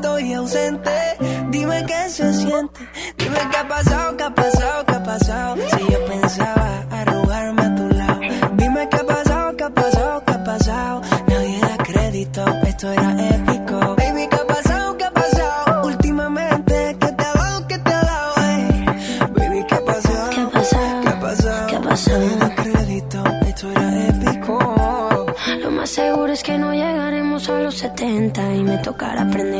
Estoy ausente, dime qué se siente. Dime qué ha pasado, qué ha pasado, qué ha pasado. Si yo pensaba arrugarme a tu lado, dime qué ha pasado, qué ha pasado, qué ha pasado. Nadie da crédito, esto era épico. Baby, ¿qué ha pasado, qué ha pasado? Últimamente, ¿qué te ha dado, qué te ha dado? Ey? Baby, ¿qué ha pasado? ¿Qué ha pasado? ¿Qué ha pasado? ¿Qué ha pasado? Nadie da crédito, esto era épico. Lo más seguro es que no llegaremos a los 70 y me tocará aprender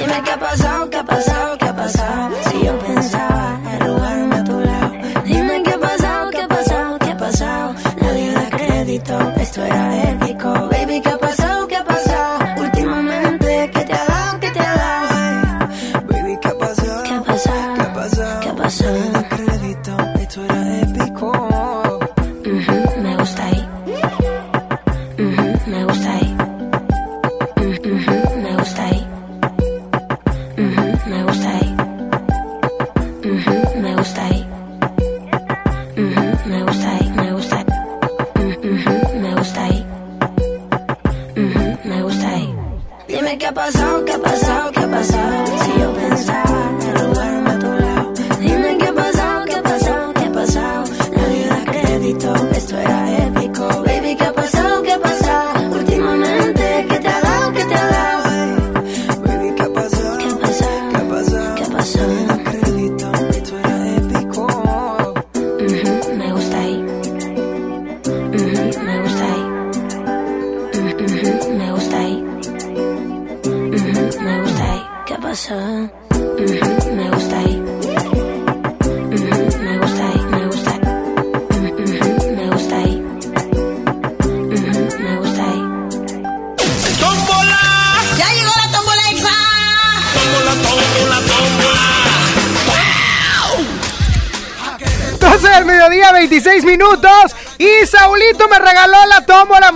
Dime qué ha pasado, qué ha pasado, qué ha pasado. Si yo pensaba arrugarme a tu lado. Dime qué ha pasado, qué ha pasado, qué ha pasado. Nadie da crédito, esto era épico. Baby, ¿qué ha pasado, qué ha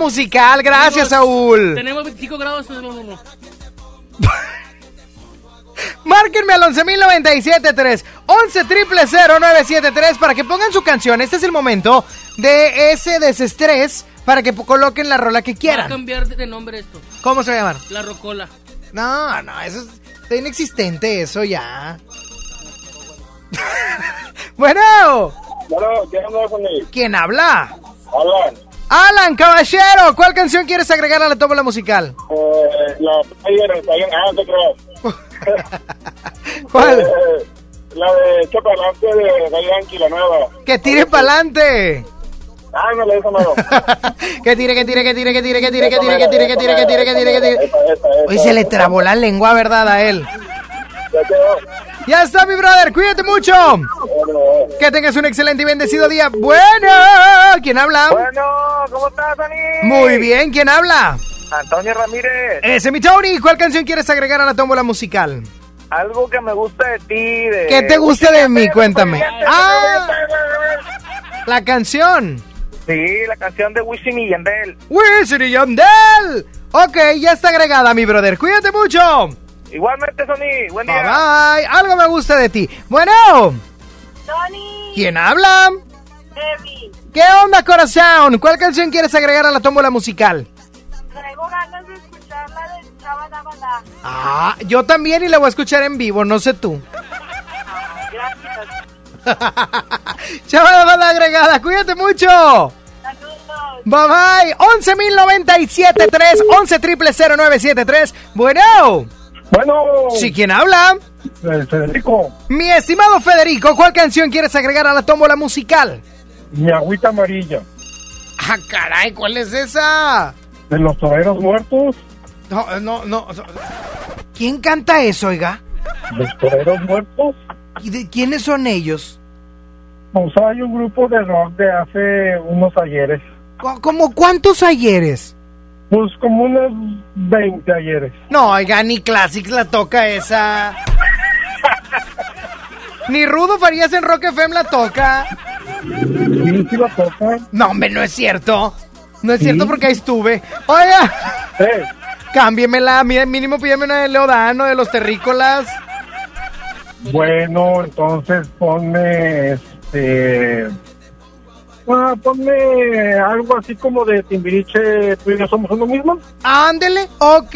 musical. Gracias, Saúl. Tenemos 25 grados. no. Márquenme al 11.097.3, 11 triple 0973 para que pongan su canción. Este es el momento de ese desestrés para que coloquen la rola que Va a quieran. cambiar de nombre esto. ¿Cómo se va a llamar? La rocola. No, no, eso es está inexistente, eso ya. bueno, Bueno, ¿quién conmigo? ¿quién habla? Alan. Alan, caballero, ¿cuál canción quieres agregar a la tómbola musical? Eh, la. Ah, no te. Eh, la de Chocolate de Daddy Yankee, la nueva. Que tire para adelante. Ah, no le esa nueva. Que tire, que tire, que tire, que tire, que tire, que tire, que tire, que tire, que tire, que tire, que tire. Hoy se le trabó la lengua, ¿verdad? A él. Ya está, mi brother. Cuídate mucho. Que tengas un excelente y bendecido día. Bueno, ¿quién habla? Bueno, ¿cómo estás, Dani? Muy bien, ¿quién habla? Antonio Ramírez. Ese mi Tony. ¿Cuál canción quieres agregar a la tómbola musical? Algo que me gusta de ti. De... ¿Qué te gusta de mí? Cuéntame. Ah, la canción. Sí, la canción de Wisin y Yandel. Wisin y Yandel. Ok, ya está agregada, mi brother. Cuídate mucho. Igualmente, Sony. Buen Bye día. bye. Algo me gusta de ti. Bueno, Tony. ¿quién habla? Evi. ¿Qué onda, corazón? ¿Cuál canción quieres agregar a la tómbola musical? Traigo ganas de escuchar la de Chava Dabala. Ah, yo también y la voy a escuchar en vivo, no sé tú. Gracias. Chaval, va la agregada, cuídate mucho. Saludos. Bye bye. 11.097.3, 11 triple 0973. Bueno. Bueno. ¿Sí quién habla? Federico, Mi estimado Federico, ¿cuál canción quieres agregar a la tómbola musical? mi agüita amarilla. Ah, caray, ¿cuál es esa? De los toreros muertos. No, no, no. ¿Quién canta eso, oiga? Los toreros muertos. ¿Y de quiénes son ellos? Pues hay un grupo de rock de hace unos ayeres. ¿Cómo cuántos ayeres? Pues como unos 20 ayeres. No, oiga, ni Classics la toca esa. ni Rudo Farías en Rock FM la toca. Sí, sí la toca. No, hombre, no es cierto. No es cierto porque ahí estuve. Oiga, Eh, cámbiemela. Mínimo pídeme una de Leodano, de los terrícolas. bueno, entonces ponme este. Ah, ponme algo así como de Timbiriche, tú y yo somos uno mismo. Ándele, ok.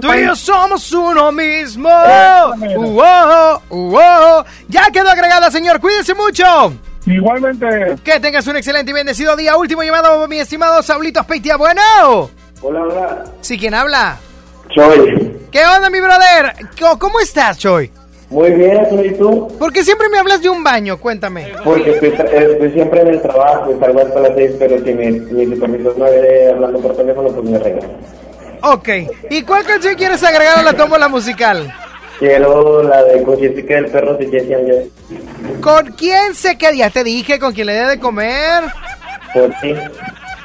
Tú y yo somos uno mismo. Exactamente. Uo, uo. Ya quedó agregada, señor. Cuídese mucho. Igualmente. Que tengas un excelente y bendecido día. Último llamado, mi estimado Saulito Aspeitia. Bueno. Hola, hola. ¿Sí quién habla? Soy. ¿Qué onda, mi brother? ¿Cómo- ¿Cómo estás, Choy? Muy bien, ¿y tú? ¿Por qué siempre me hablas de un baño? Cuéntame. Porque estoy, eh, estoy siempre en el trabajo salgo hasta las seis, pero si mi, mi supervisor me ve hablando por teléfono, pues me regaña. Ok. ¿Y cuál canción quieres agregar a la tómbola musical? Quiero la de con quién se queda el perro and Joy. ¿Con quién se queda? Ya te dije, con quién le dé de comer. Por ti.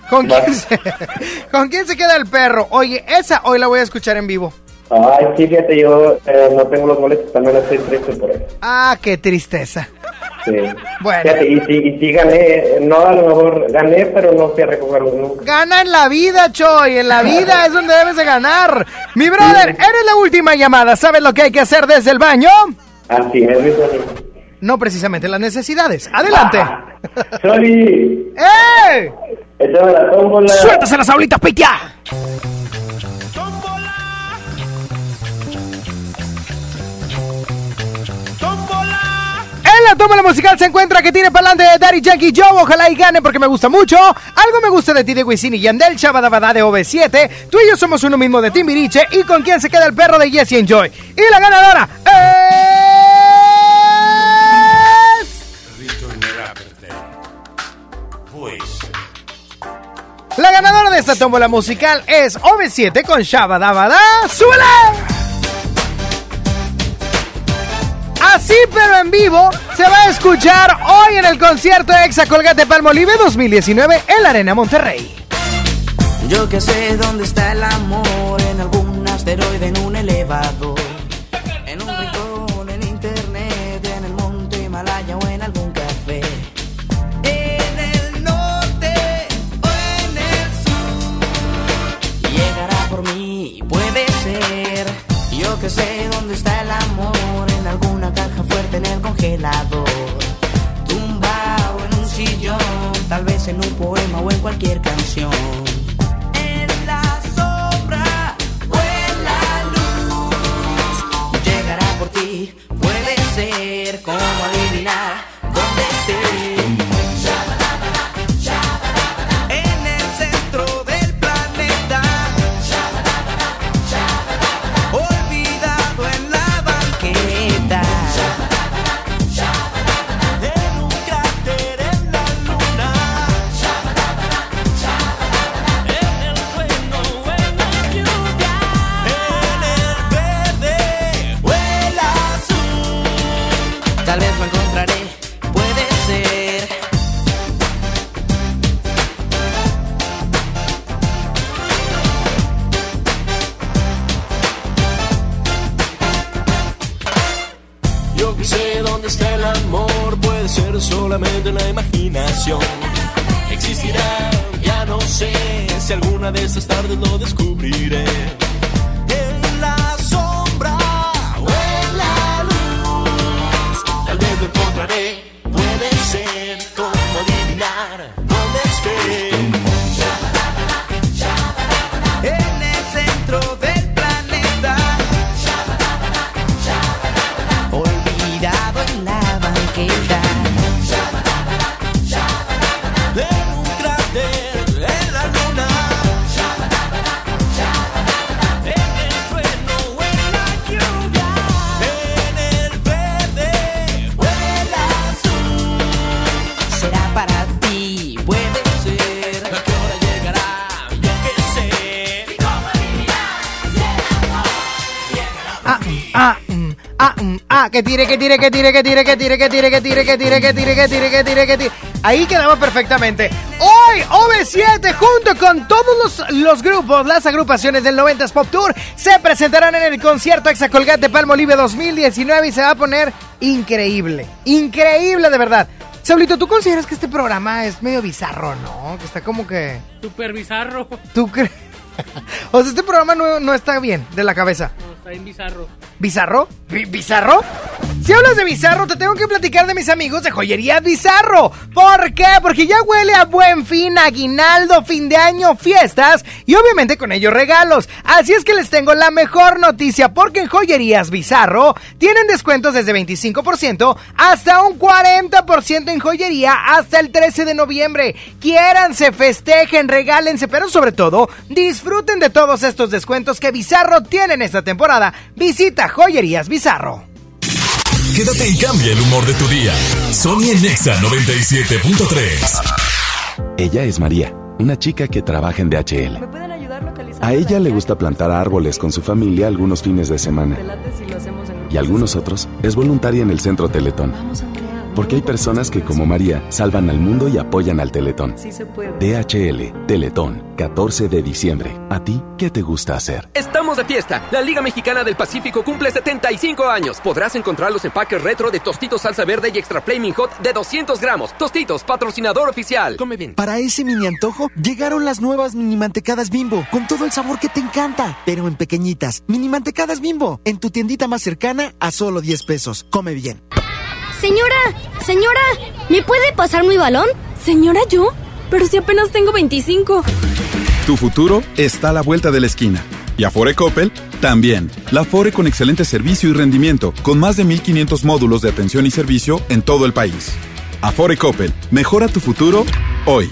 ¿Con quién, se, ¿Con quién se queda el perro? Oye, esa hoy la voy a escuchar en vivo. Ay, sí, fíjate, yo eh, no tengo los boletos, también estoy triste por eso. Ah, qué tristeza. Sí. Bueno. Fíjate, y si, y si gané, no a lo mejor gané, pero no fui a recogerlos nunca. Gana en la vida, Choy. En la vida es donde debes de ganar. Mi brother, eres la última llamada. ¿Sabes lo que hay que hacer desde el baño? Así es, mi. No precisamente las necesidades. Adelante. ¡Eh! échame la tómbola. ¡Suéltase las aulitas, Pitia! La musical se encuentra que tiene para adelante Daddy Yankee Joe. Ojalá y gane porque me gusta mucho. Algo me gusta de ti de Wisin y Yandel, Chabadabada de OV7. Tú y yo somos uno mismo de Timbiriche. ¿Y con quién se queda el perro de Jesse Enjoy? Y la ganadora es. La ganadora de esta tómbola musical es OV7 con Shabadabada. ¡Súbele! Así pero en vivo se va a escuchar hoy en el concierto Exa Colgate Palmolive 2019 en la Arena Monterrey. Yo que sé dónde está el amor que tire, que tire, que tire, que tire, que tire, que tire, que tire, que tire, que tire, que tire, que tire. Ahí quedaba perfectamente. Hoy, OV7, junto con todos los, los grupos, las agrupaciones del 90s Pop Tour, se presentarán en el concierto Exacolgate Palmolive 2019 y se va a poner increíble. Increíble, de verdad. Saulito, ¿tú consideras que este programa es medio bizarro, no? Que está como que... Super bizarro. ¿Tú crees? o sea, este programa no, no está bien de la cabeza. No, está bien bizarro. ¿Bizarro? ¿Bi- ¿Bizarro? Si hablas de Bizarro, te tengo que platicar de mis amigos de Joyería Bizarro. ¿Por qué? Porque ya huele a buen fin, aguinaldo, fin de año, fiestas y obviamente con ellos regalos. Así es que les tengo la mejor noticia porque en Joyerías Bizarro tienen descuentos desde 25% hasta un 40% en joyería hasta el 13 de noviembre. Quiéranse, festejen, regálense, pero sobre todo disfruten de todos estos descuentos que Bizarro tiene en esta temporada. Visita Joyerías Bizarro. Quédate y cambia el humor de tu día. Sony en Nexa 97.3. Ella es María, una chica que trabaja en DHL. ¿Me pueden ayudar localizando? A ella le gusta plantar árboles con su familia algunos fines de semana. Y algunos otros es voluntaria en el Centro Teletón. Porque hay personas que, como María, salvan al mundo y apoyan al Teletón. DHL, Teletón, 14 de diciembre. ¿A ti qué te gusta hacer? Estamos de fiesta. La Liga Mexicana del Pacífico cumple 75 años. Podrás encontrar los empaques retro de Tostitos Salsa Verde y Extra Flaming Hot de 200 gramos. Tostitos, patrocinador oficial. Come bien. Para ese mini antojo, llegaron las nuevas mini mantecadas bimbo, con todo el sabor que te encanta, pero en pequeñitas. Mini mantecadas bimbo, en tu tiendita más cercana a solo 10 pesos. Come bien. Señora, señora, ¿me puede pasar mi balón? Señora, ¿yo? Pero si apenas tengo 25. Tu futuro está a la vuelta de la esquina. Y Afore Coppel también. La Afore con excelente servicio y rendimiento, con más de 1500 módulos de atención y servicio en todo el país. Afore Coppel, mejora tu futuro hoy.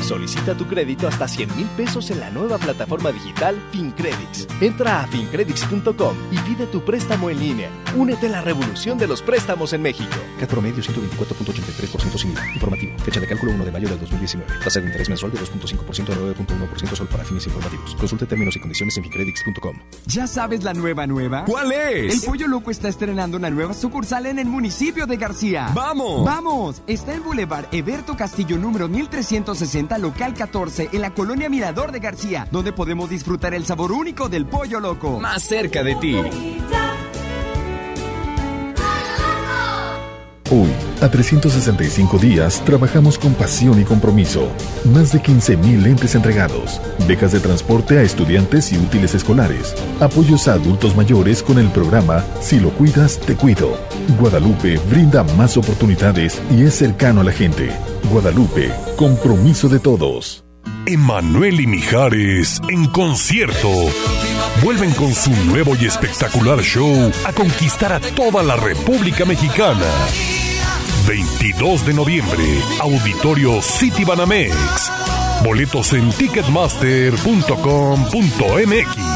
Solicita tu crédito hasta 100 mil pesos en la nueva plataforma digital FinCredits. Entra a fincredits.com y pide tu préstamo en línea. Únete a la revolución de los préstamos en México. CAT promedio 124.83% sin IVA. Informativo. Fecha de cálculo 1 de mayo del 2019. Tasa de interés mensual de 2.5% a 9.1% solo para fines informativos. Consulte términos y condiciones en fincredits.com. ¿Ya sabes la nueva nueva? ¿Cuál es? El Pollo Loco está estrenando una nueva sucursal en el municipio de García. ¡Vamos! ¡Vamos! Está en Boulevard Eberto Castillo número 1360 local 14 en la colonia Mirador de García, donde podemos disfrutar el sabor único del pollo loco. Más cerca de ti. Hoy, a 365 días, trabajamos con pasión y compromiso. Más de 15.000 lentes entregados, becas de transporte a estudiantes y útiles escolares, apoyos a adultos mayores con el programa Si lo cuidas, te cuido. Guadalupe brinda más oportunidades y es cercano a la gente. Guadalupe, compromiso de todos. Emanuel y Mijares en concierto. Vuelven con su nuevo y espectacular show a conquistar a toda la República Mexicana. 22 de noviembre, Auditorio City Banamex. Boletos en ticketmaster.com.mx.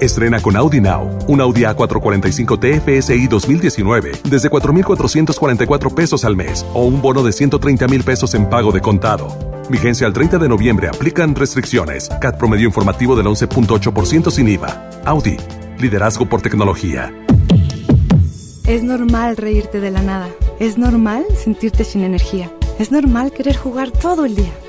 Estrena con Audi Now, un Audi A445 TFSI 2019 desde 4.444 pesos al mes o un bono de 130 mil pesos en pago de contado. Vigencia al 30 de noviembre. Aplican restricciones. CAT promedio informativo del 11.8% sin IVA. Audi. Liderazgo por tecnología. Es normal reírte de la nada. Es normal sentirte sin energía. Es normal querer jugar todo el día.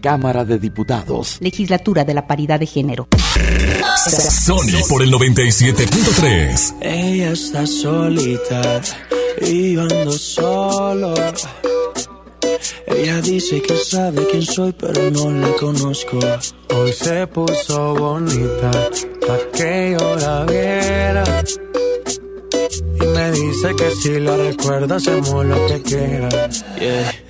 Cámara de Diputados. Legislatura de la Paridad de Género. Sony por el 97.3. Ella está solita y yo ando solo. Ella dice que sabe quién soy, pero no la conozco. Hoy se puso bonita, pa' que yo la viera. Y me dice que si la recuerda hacemos lo que quiera. Yeah.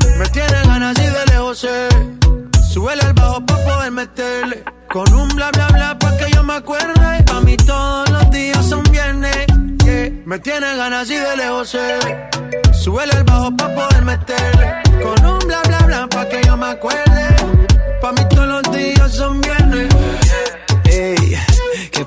Me tiene ganas y de lejos sé. Súbele el bajo pa' poder meterle. Con un bla bla bla pa' que yo me acuerde. A mí todos los días son viernes. Me tiene ganas y de lejos sé. Súbele el bajo pa' poder meterle. Con un bla bla bla pa' que yo me acuerde. Pa' mí todos los días son viernes.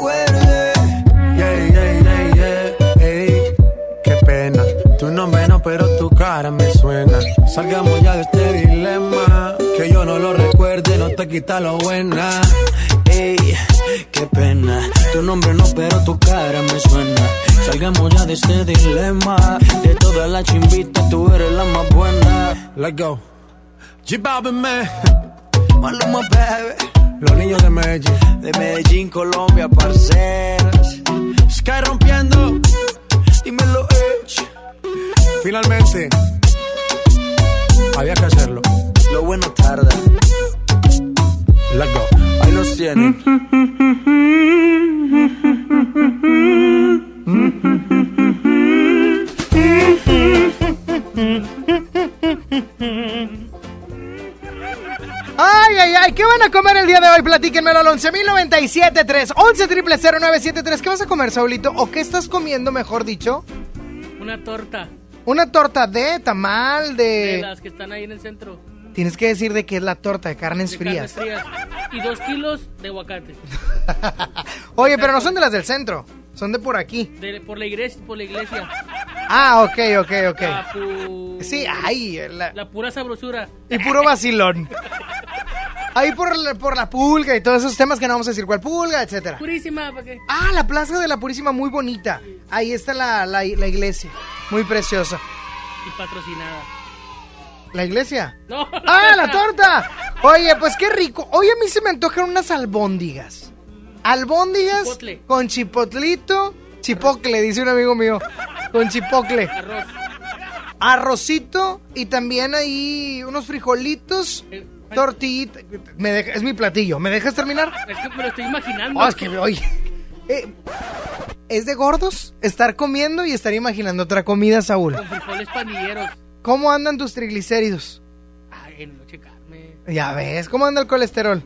Yeah, yeah, yeah, yeah. Ey, qué pena. Tu nombre no, pero tu cara me suena. Salgamos ya de este dilema. Que yo no lo recuerde, no te quita lo buena. Ey, qué pena. Tu nombre no, pero tu cara me suena. Salgamos ya de este dilema. De todas las chimbitas, tú eres la más buena. Let's go. G-Balvin, man. Maluma, baby. Los niños de Medellín. De Medellín, Colombia, parceras. Sky rompiendo. Dímelo, Edge. Finalmente. Había que hacerlo. Lo bueno tarda. Let's go. Ahí los tienen. Ay, ¿qué van a comer el día de hoy? Platíquenmelo al 11.097.3, 11.000.973. ¿Qué vas a comer, Saulito? ¿O qué estás comiendo, mejor dicho? Una torta. Una torta de tamal, De de... las que están ahí en el centro. Tienes que decir de qué es la torta, de carnes de frías. carnes frías. Y dos kilos de aguacate. Oye, pero no son de las del centro, son de por aquí. De- por la iglesia. Por la iglesia. Ah, ok, ok, ok. La, pu- Sí, ay, la- la pura sabrosura. y puro vacilón. Ahí por la, por la pulga y todos esos temas que no vamos a decir cuál pulga, etcétera. Purísima, ¿para qué? Ah, la plaza de la Purísima, muy bonita. Ahí está la, la, la iglesia, muy preciosa. Y patrocinada. ¿La iglesia? No. ¡Ah, la torta! Oye, pues qué rico. Hoy a mí se me antojan unas albóndigas. Albóndigas Chipotle. con chipotlito. Chipocle, dice un amigo mío. Con chipocle. Arroz. Arrocito y también ahí unos frijolitos. Eh, Tortillita. Me deja- es mi platillo. ¿Me dejas terminar? Es que me lo estoy imaginando. Oh, es que, oye. eh, ¿Es de gordos estar comiendo y estar imaginando otra comida, Saúl? Con frijoles pandilleros. ¿Cómo andan tus triglicéridos? Ay, no checarme. Ya ves, ¿cómo anda el colesterol?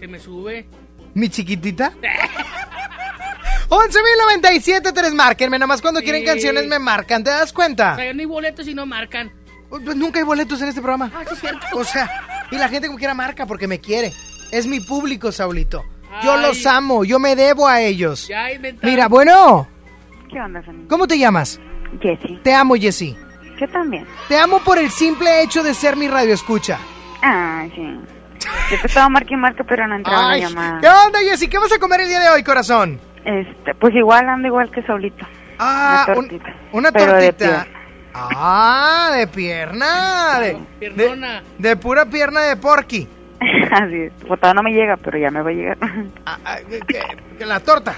Se me sube. ¿Mi chiquitita? 11.097.3, márquenme, nada más cuando Sí. quieren canciones me marcan, ¿te das cuenta? O sea, no hay boletos y no marcan. Pues nunca hay boletos en este programa. Ah, sí, es cierto. O sea, y la gente como quiera marca porque me quiere. Es mi público, Saulito. Yo Ay. los amo, yo me debo a ellos. Ya inventaron. Mira, bueno, ¿Qué onda, Fanny? ¿cómo te llamas? Jessy. Te amo, Jessy. Yo también. Te amo por el simple hecho de ser mi radio escucha. Ah, sí. Yo te estaba marque y marque, pero no entraba Ay, la llamada. ¿Qué onda, Jessy? ¿Qué vas a comer el día de hoy, corazón? Este, pues igual ando igual que Saulito. Ah, una un- tortita. una Pero de tortita. Ah, de pierna. De, de, de pura pierna de porky. Así es. Pues todavía no me llega, pero ya me va a llegar. Ah, ¿qué- qué- qué, la torta.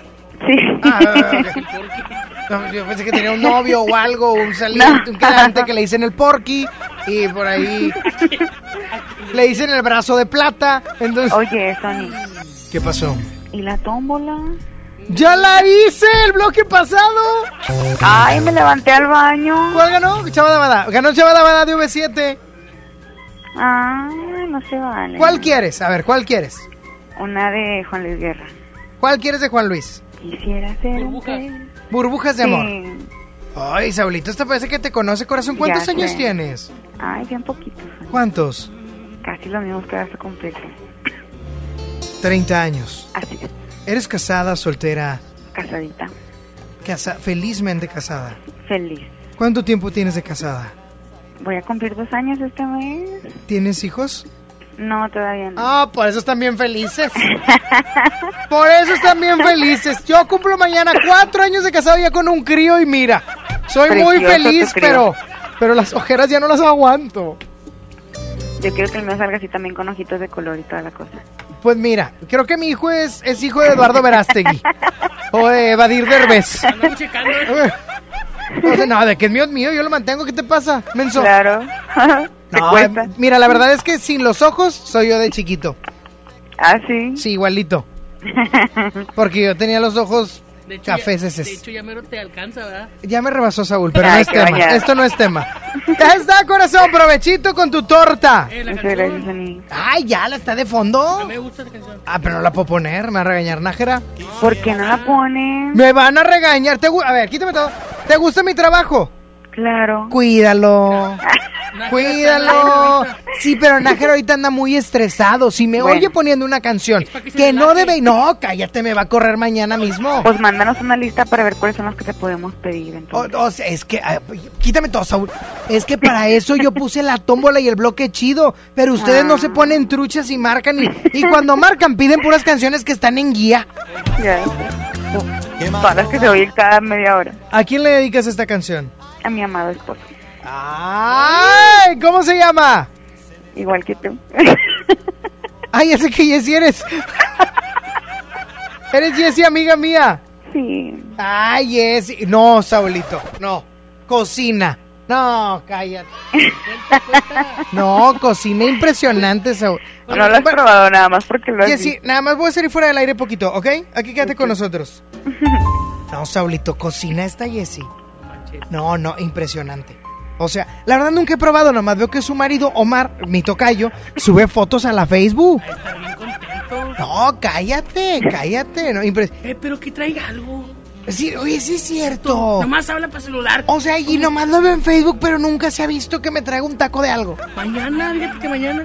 Sí. Ah, ok. No, yo pensé que tenía un novio o algo, un saliente, un quedante que le dicen el porky y por ahí le dicen el brazo de plata. Entonces, Oye, Sony. ¿qué pasó? ¿Y la tómbola? ¡Ya la hice el bloque pasado! Ay, me levanté al baño. ¿Cuál ganó? Chavada Bada. Ganó Chavada Bada de V7. Ay, no se vale. ¿Cuál quieres? A ver, ¿cuál quieres? Una de Juan Luis Guerra. ¿Cuál quieres de Juan Luis? Quisiera ser un pez. Burbujas de amor. Ay, Saulito, esta parece que te conoce, corazón. ¿Cuántos Ya años sé. tienes? Ay, bien poquitos. ¿Cuántos? Casi los mismos que hace completo. 30 años. Así es. ¿Eres casada, soltera? Casadita. Casa felizmente casada. Feliz. ¿Cuánto tiempo tienes de casada? Voy a cumplir dos años este mes. ¿Tienes hijos? No, todavía no. Ah, por eso están bien felices. Por eso están bien felices. Yo cumplo mañana cuatro años de casado ya con un crío y mira, soy muy feliz, pero, pero las ojeras ya no las aguanto. Yo quiero que el mío salga así también con ojitos de color y toda la cosa. Pues mira, creo que mi hijo es, es hijo de Eduardo Verástegui o de Evadir Derbez. Andamos checando. ¿eh? O sea, no, de que es mío es mío, yo lo mantengo, ¿qué te pasa, menso? Claro. Te No, cuesta. mira, la verdad es que sin los ojos soy yo de chiquito. ¿Ah, sí? Sí, igualito. Porque yo tenía los ojos De hecho, ya, cafeses. de hecho, ya mero te alcanza, ¿verdad? Ya me rebasó Saúl, pero no es tema. Esto no es tema. Ya está, corazón, provechito con tu torta. Eh, la Muchas canción. gracias, Ani. Ay, ya la está de fondo. A mí me gusta esa canción. Ah, pero no la puedo poner, me va a regañar Nájera. ¿Por qué no la ponen? Me van a regañar. ¿Te a ver, quítame todo. ¿Te gusta mi trabajo? Claro. Cuídalo. Cuídalo. Sí, pero Nájera ahorita anda muy estresado. Si me Bueno. oye poniendo una canción que no debe. No, cállate, me va a correr mañana mismo. Pues mándanos una lista para ver cuáles son los que te podemos pedir. O, Entonces. o sea, es que, ah, quítame todo, Saúl. Es que para eso yo puse la tómbola y el bloque chido. Pero ustedes no se ponen truchas y marcan. Y, y cuando marcan, piden puras canciones que están en guía. Ya. Todas las que se oyen cada media hora. ¿A quién le dedicas esta canción? A mi amado esposo. ¡Ay! ¿Cómo se llama? Igual que tú. Ay, ya sé que Jessie eres. eres Jessie, amiga mía. sí. Ay, Jessie. No, Saulito, no. Cocina. No, cállate. No, cocina impresionante, Saúl. No lo has probado nada más porque lo has Jessie, visto. nada más voy a salir fuera del aire poquito, ¿ok? Aquí quédate con nosotros. No, Saulito, cocina esta Jessie. No, no, impresionante. O sea, la verdad nunca he probado, nomás veo que su marido, Omar, mi tocayo, sube fotos a la Facebook. Está bien contento. No, cállate, cállate. No, impres- Eh, pero que traiga algo. Sí, oye, sí es cierto. Nomás habla para celular. O sea, y nomás lo veo en Facebook, pero nunca se ha visto que me traiga un taco de algo. Mañana, fíjate que mañana.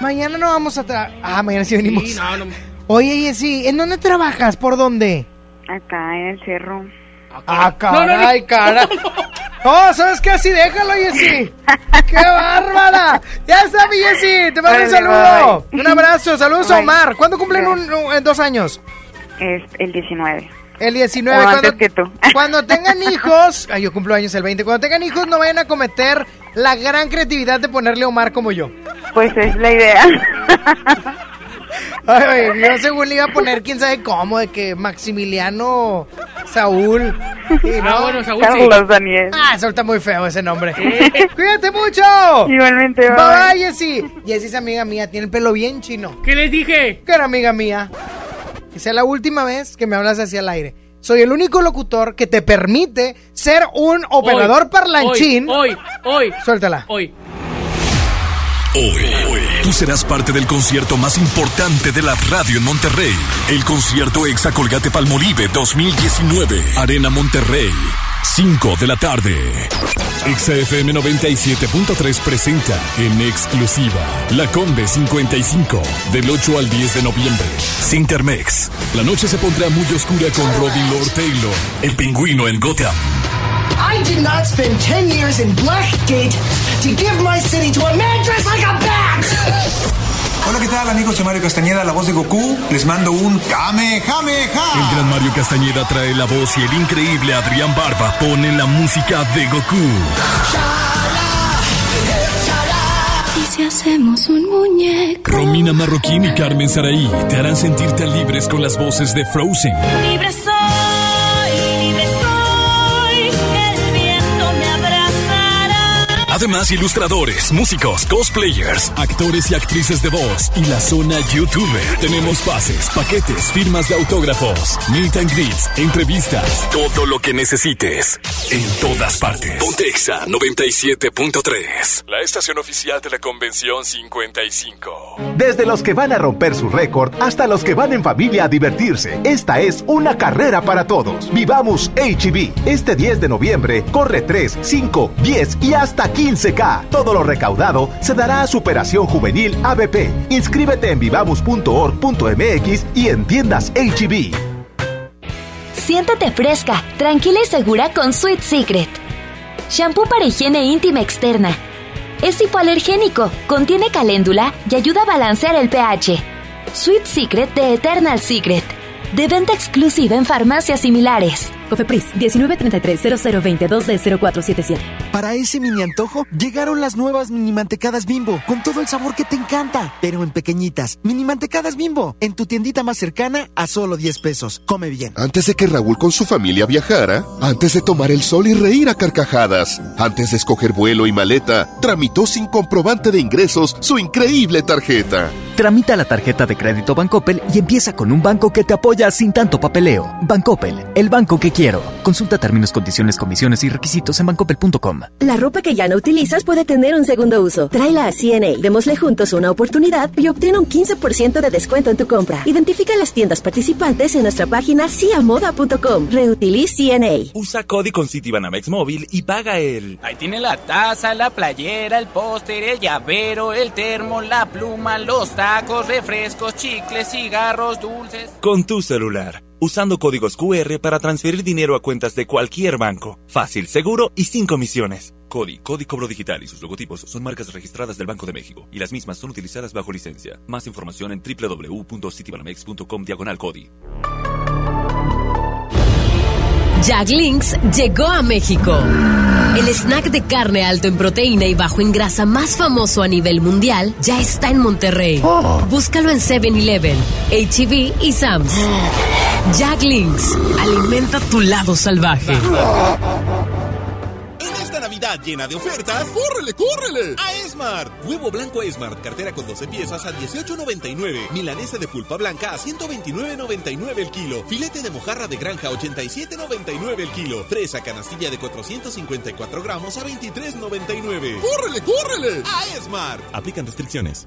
Mañana no vamos a traer. Ah, mañana sí venimos. Sí, no, no. Oye, Jessy, ¿en dónde trabajas? ¿Por dónde? Acá en el cerro. Ah, No, no, no. caray, cara. Oh, ¿sabes qué? Así déjalo, Jessy. ¡Qué bárbara! Ya está, mi Jessy. Te mando un saludo. bye. Un abrazo. Saludos a. Omar. ¿Cuándo cumplen un, un- en dos años? Es el 19. El 19. O cuando, antes que tú. cuando tengan hijos. Ay, yo cumplo años el 20. Cuando tengan hijos, no vayan a cometer la gran creatividad de ponerle Omar como yo. Pues es la idea. Ay, yo según le iba a poner quién sabe cómo, de que Maximiliano Saúl. Y no, Ah, bueno, Saúl, sí. Carlos Daniel. Ah, está muy feo ese nombre. Eh. ¡Cuídate mucho! Igualmente, Bye bye. bye, Jessie. Jessie es amiga mía, tiene el pelo bien chino. ¿Qué les dije? Que era amiga mía. Que sea la última vez que me hablas así al aire. Soy el único locutor que te permite ser un operador Hoy, parlanchín. Hoy, hoy, Suéltala. hoy. Hoy, tú serás parte del concierto más importante de la radio en Monterrey. El concierto Exa Colgate Palmolive 2019. Arena Monterrey. 5 de la tarde. Exa FM 97.3 presenta en exclusiva La Combe 55 del 8 al 10 de noviembre. Sintermex. La noche se pondrá muy oscura con Roddy Lord Taylor, el pingüino en Gotham. I did not spend 10 years in Blackgate to give my city to a man dressed like a bat! Hola, ¿qué tal amigos? Soy Mario Castañeda, la voz de Goku. Les mando un Kamehameha. El gran Mario Castañeda trae la voz y el increíble Adrián Barba pone la música de Goku. ¿Y si hacemos un muñeco? Romina Marroquín y Carmen Saraí te harán sentirte libres con las voces de Frozen. Libre soy, Además, ilustradores, músicos, cosplayers, actores y actrices de voz y la zona YouTuber. Tenemos pases, paquetes, firmas de autógrafos, meet and greets, entrevistas, todo lo que necesites. En todas partes. Pontexa 97.3. La estación oficial de la Convención 55. Desde los que van a romper su récord hasta los que van en familia a divertirse, esta es una carrera para todos. Vivamos HB. Este 10 de noviembre corre 3, 5, 10 y hasta 15K. Todo lo recaudado se dará a Superación Juvenil ABP. Inscríbete en vivamos.org.mx y en tiendas HB. Siéntete fresca, tranquila y segura con Sweet Secret. Shampoo para higiene íntima externa. Es hipoalergénico, contiene caléndula y ayuda a balancear el pH. Sweet Secret de Eternal Secret. De venta exclusiva en farmacias similares. Cofepris 1933-0022D0477. Para ese mini antojo, llegaron las nuevas mini mantecadas bimbo, con todo el sabor que te encanta, pero en pequeñitas. Mini mantecadas bimbo, en tu tiendita más cercana a solo 10 pesos. Come bien. Antes de que Raúl con su familia viajara, antes de tomar el sol y reír a carcajadas, antes de escoger vuelo y maleta, tramitó sin comprobante de ingresos su increíble tarjeta. Tramita la tarjeta de crédito Bancoppel y empieza con un banco que te apoya sin tanto papeleo. Bancoppel, el banco que quiero. Consulta términos, condiciones, comisiones y requisitos en bancoppel.com. La ropa que ya no utilizas puede tener un segundo uso. Tráela a CNA, démosle juntos una oportunidad y obtén un 15% de descuento en tu compra. Identifica las tiendas participantes en nuestra página ciamoda.com. Reutiliz CNA. Usa Cody con Citibanamex móvil y paga el. Ahí tiene la taza, la playera, el póster, el llavero, el termo, la pluma, los tacos, refrescos, chicles, cigarros, dulces. Con tu celular. Usando códigos QR para transferir dinero a cuentas de cualquier banco. Fácil, seguro y sin comisiones. Cody, Cody Cobro Digital y sus logotipos son marcas registradas del Banco de México y las mismas son utilizadas bajo licencia. Más información en www.citibanamex.com diagonal Cody. Jack Links llegó a México. El snack de carne alto en proteína y bajo en grasa más famoso a nivel mundial ya está en Monterrey. Búscalo en 7-Eleven, HEB y Sam's. Jack Links, alimenta tu lado salvaje. Llena de ofertas, ¡córrele, córrele! A Esmart. Huevo blanco Esmart, cartera con 12 piezas a 18.99. Milanesa de pulpa blanca a 129.99 el kilo. Filete de mojarra de granja a 87.99 el kilo. Fresa canastilla de 454 gramos a 23.99. ¡Córrele, córrele! A Esmart. Aplican restricciones.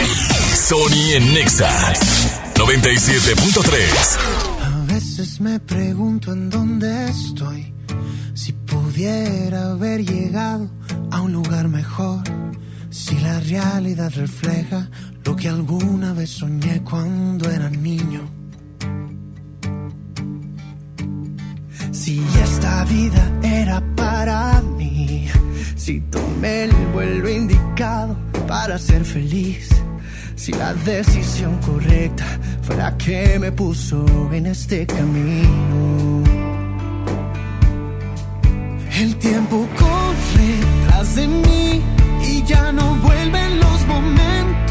Sony en Nexa 97.3. A veces me pregunto en dónde estoy. Si pudiera haber llegado a un lugar mejor. Si la realidad refleja lo que alguna vez soñé cuando era niño. Si esta vida era para mí. Si tomé el vuelo indicado para ser feliz. Si la decisión correcta fue la que me puso en este camino. El tiempo corre tras de mí y ya no vuelven los momentos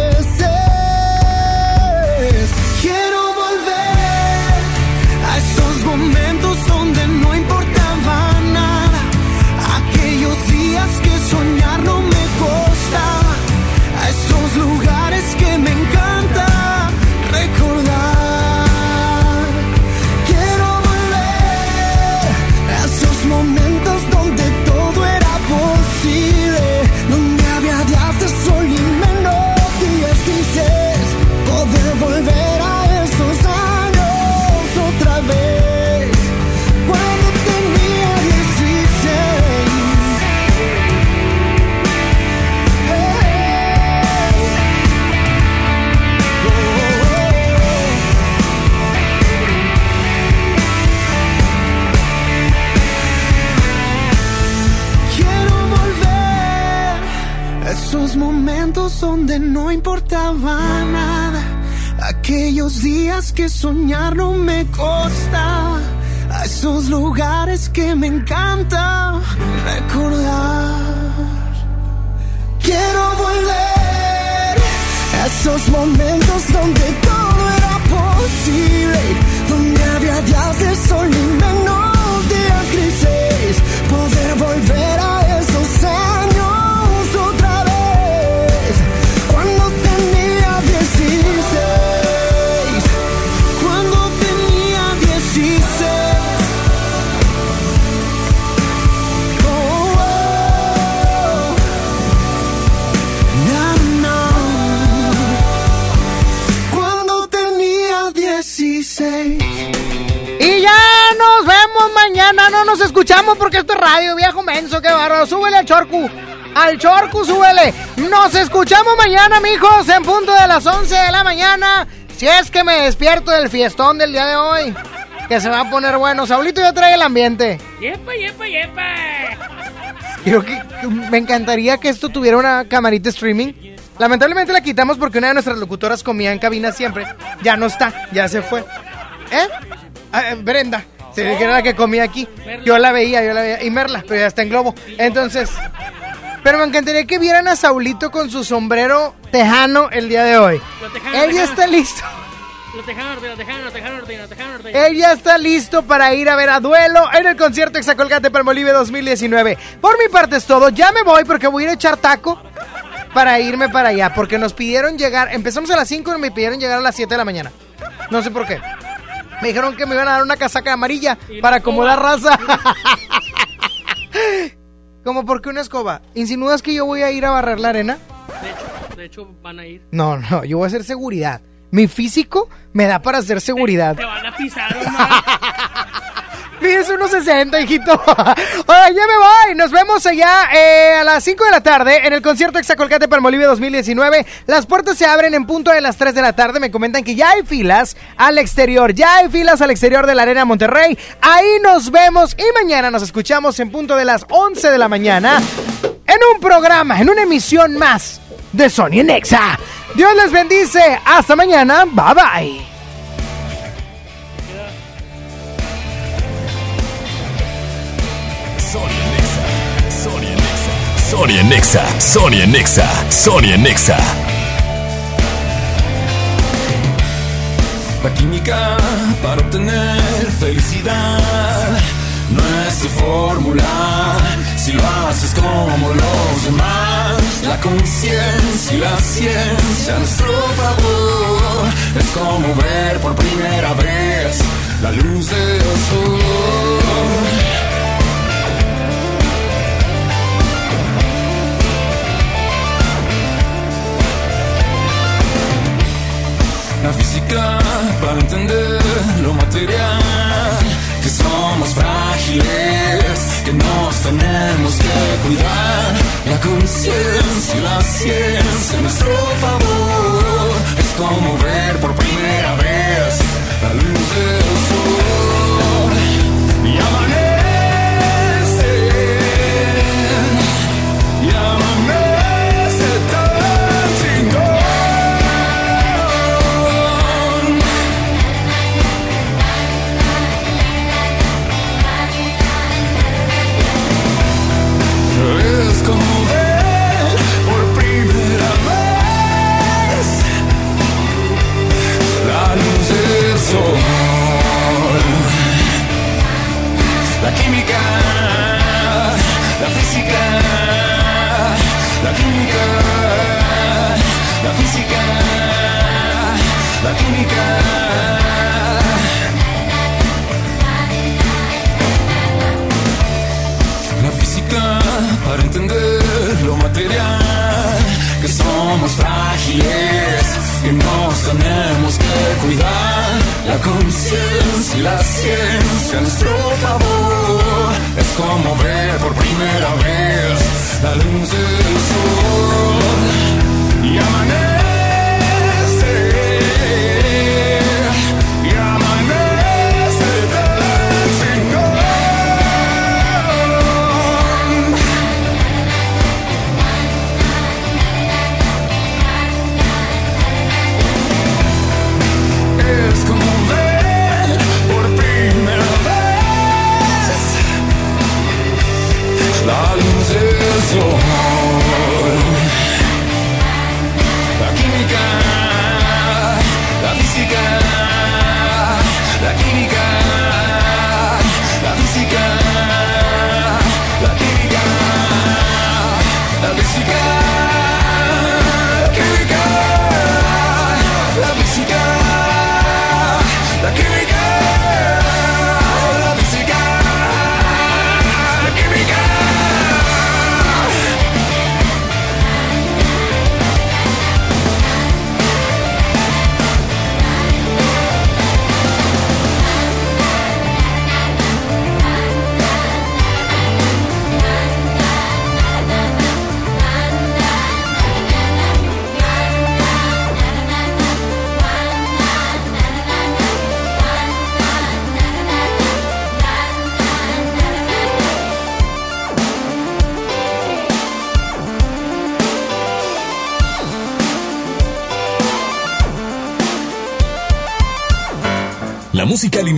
No importaba nada. Aquellos días que soñar no me costaba. A esos lugares que me encanta recordar. Quiero volver a esos momentos donde todo era posible. Donde había días de sol y menos días grises. Poder volver escuchamos porque esto es radio, viejo menso, qué bárbaro. Súbele al chorcu, al chorcu, súbele. Nos escuchamos mañana, mijos, en punto de las 11 de la mañana. Si es que me despierto del fiestón del día de hoy, que se va a poner bueno. Saulito ya trae el ambiente. ¡Yepa, yepa, yepa! Creo que me encantaría que esto tuviera una camarita streaming. Lamentablemente la quitamos porque una de nuestras locutoras comía en cabina siempre. Ya no está, ya se fue. ¿Eh? Ah, eh, Brenda. Sí, que era la que comía aquí. Yo la veía, yo la veía. Y Merla, pero ya está en globo. Entonces. Pero me encantaría que vieran a Saulito con su sombrero tejano el día de hoy. Tejano, Él ya está listo. Lo tejano norteño, lo tejano, lo tejano norteño, lo tejano norteño. Él ya está listo para ir a ver a duelo en el concierto Exacolgate Palmolive 2019. Por mi parte es todo. Ya me voy porque voy a ir a echar taco para irme para allá. Porque nos pidieron llegar. Empezamos a las 5 y me pidieron llegar a las 7 de la mañana. No sé por qué. Me dijeron que me iban a dar una casaca amarilla para acomodar raza. Como porque una escoba. ¿Insinúas que yo voy a ir a barrer la arena? De hecho, de hecho, van a ir. No, no, yo voy a hacer seguridad. Mi físico me da para hacer seguridad. Te van a pisar. Mides unos 60, hijito. Ahora ya me voy. Nos vemos allá eh, a las 5 de la tarde en el concierto Exacolcate Palmolive 2019. Las puertas se abren en punto de las 3 de la tarde. Me comentan que ya hay filas al exterior. Ya hay filas al exterior de la Arena Monterrey. Ahí nos vemos y mañana nos escuchamos en punto de las 11 de la mañana en un programa, en una emisión más de Sony Nexa. Dios les bendice. Hasta mañana. Bye bye. Sonia Nexa, Sonia Nexa, Sonia Nexa. La química para obtener felicidad no es tu fórmula si lo haces como los demás. La conciencia y la ciencia a nuestro favor es como ver por primera vez la luz del sol. la física para entender lo material. Que somos frágiles, que nos tenemos que cuidar. La conciencia y la ciencia a nuestro favor es como ver por primera vez la luz la química.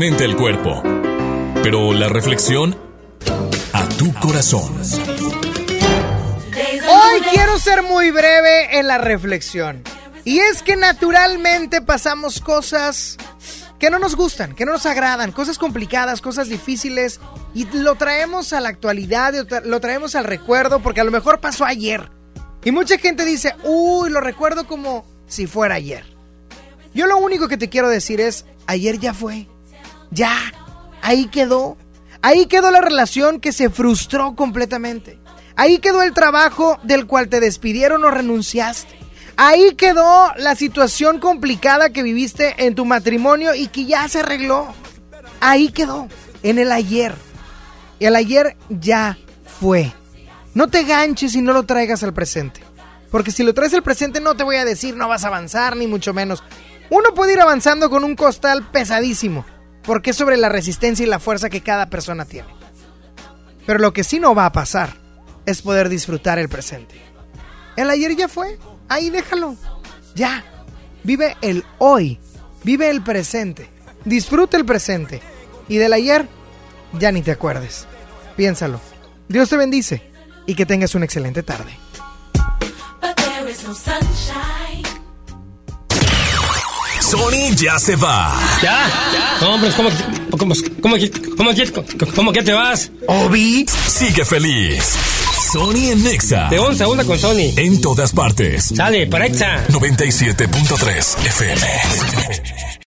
El cuerpo, pero la reflexión a tu corazón. Hoy quiero ser muy breve en la reflexión. Y es que naturalmente pasamos cosas que no nos gustan, que no nos agradan, cosas complicadas, cosas difíciles, y lo traemos a la actualidad, lo traemos al recuerdo, porque a lo mejor pasó ayer. Y mucha gente dice, uy, lo recuerdo como si fuera ayer. Yo lo único que te quiero decir es, ayer ya fue. Ya, ahí quedó. Ahí quedó la relación que se frustró completamente. Ahí quedó el trabajo del cual te despidieron o renunciaste. Ahí quedó la situación complicada que viviste en tu matrimonio y que ya se arregló. Ahí quedó, en el ayer. Y el ayer ya fue. No te ganches y no lo traigas al presente. Porque si lo traes al presente no te voy a decir no vas a avanzar, ni mucho menos. Uno puede ir avanzando con un costal pesadísimo, porque es sobre la resistencia y la fuerza que cada persona tiene. Pero lo que sí no va a pasar es poder disfrutar el presente. El ayer ya fue, ahí déjalo. Ya. Vive el hoy, vive el presente, disfruta el presente. Y del ayer, ya ni te acuerdes. Piénsalo. Dios te bendice y que tengas una excelente tarde. Sony ya se va. ¿Ya? Hombre, ¿cómo, que- cómo, cómo, cómo, que- cómo que te vas? Obi sigue feliz. Sony en Nexa. De once a una con Sony. En todas partes. Sale, para Exa. 97.3 FM.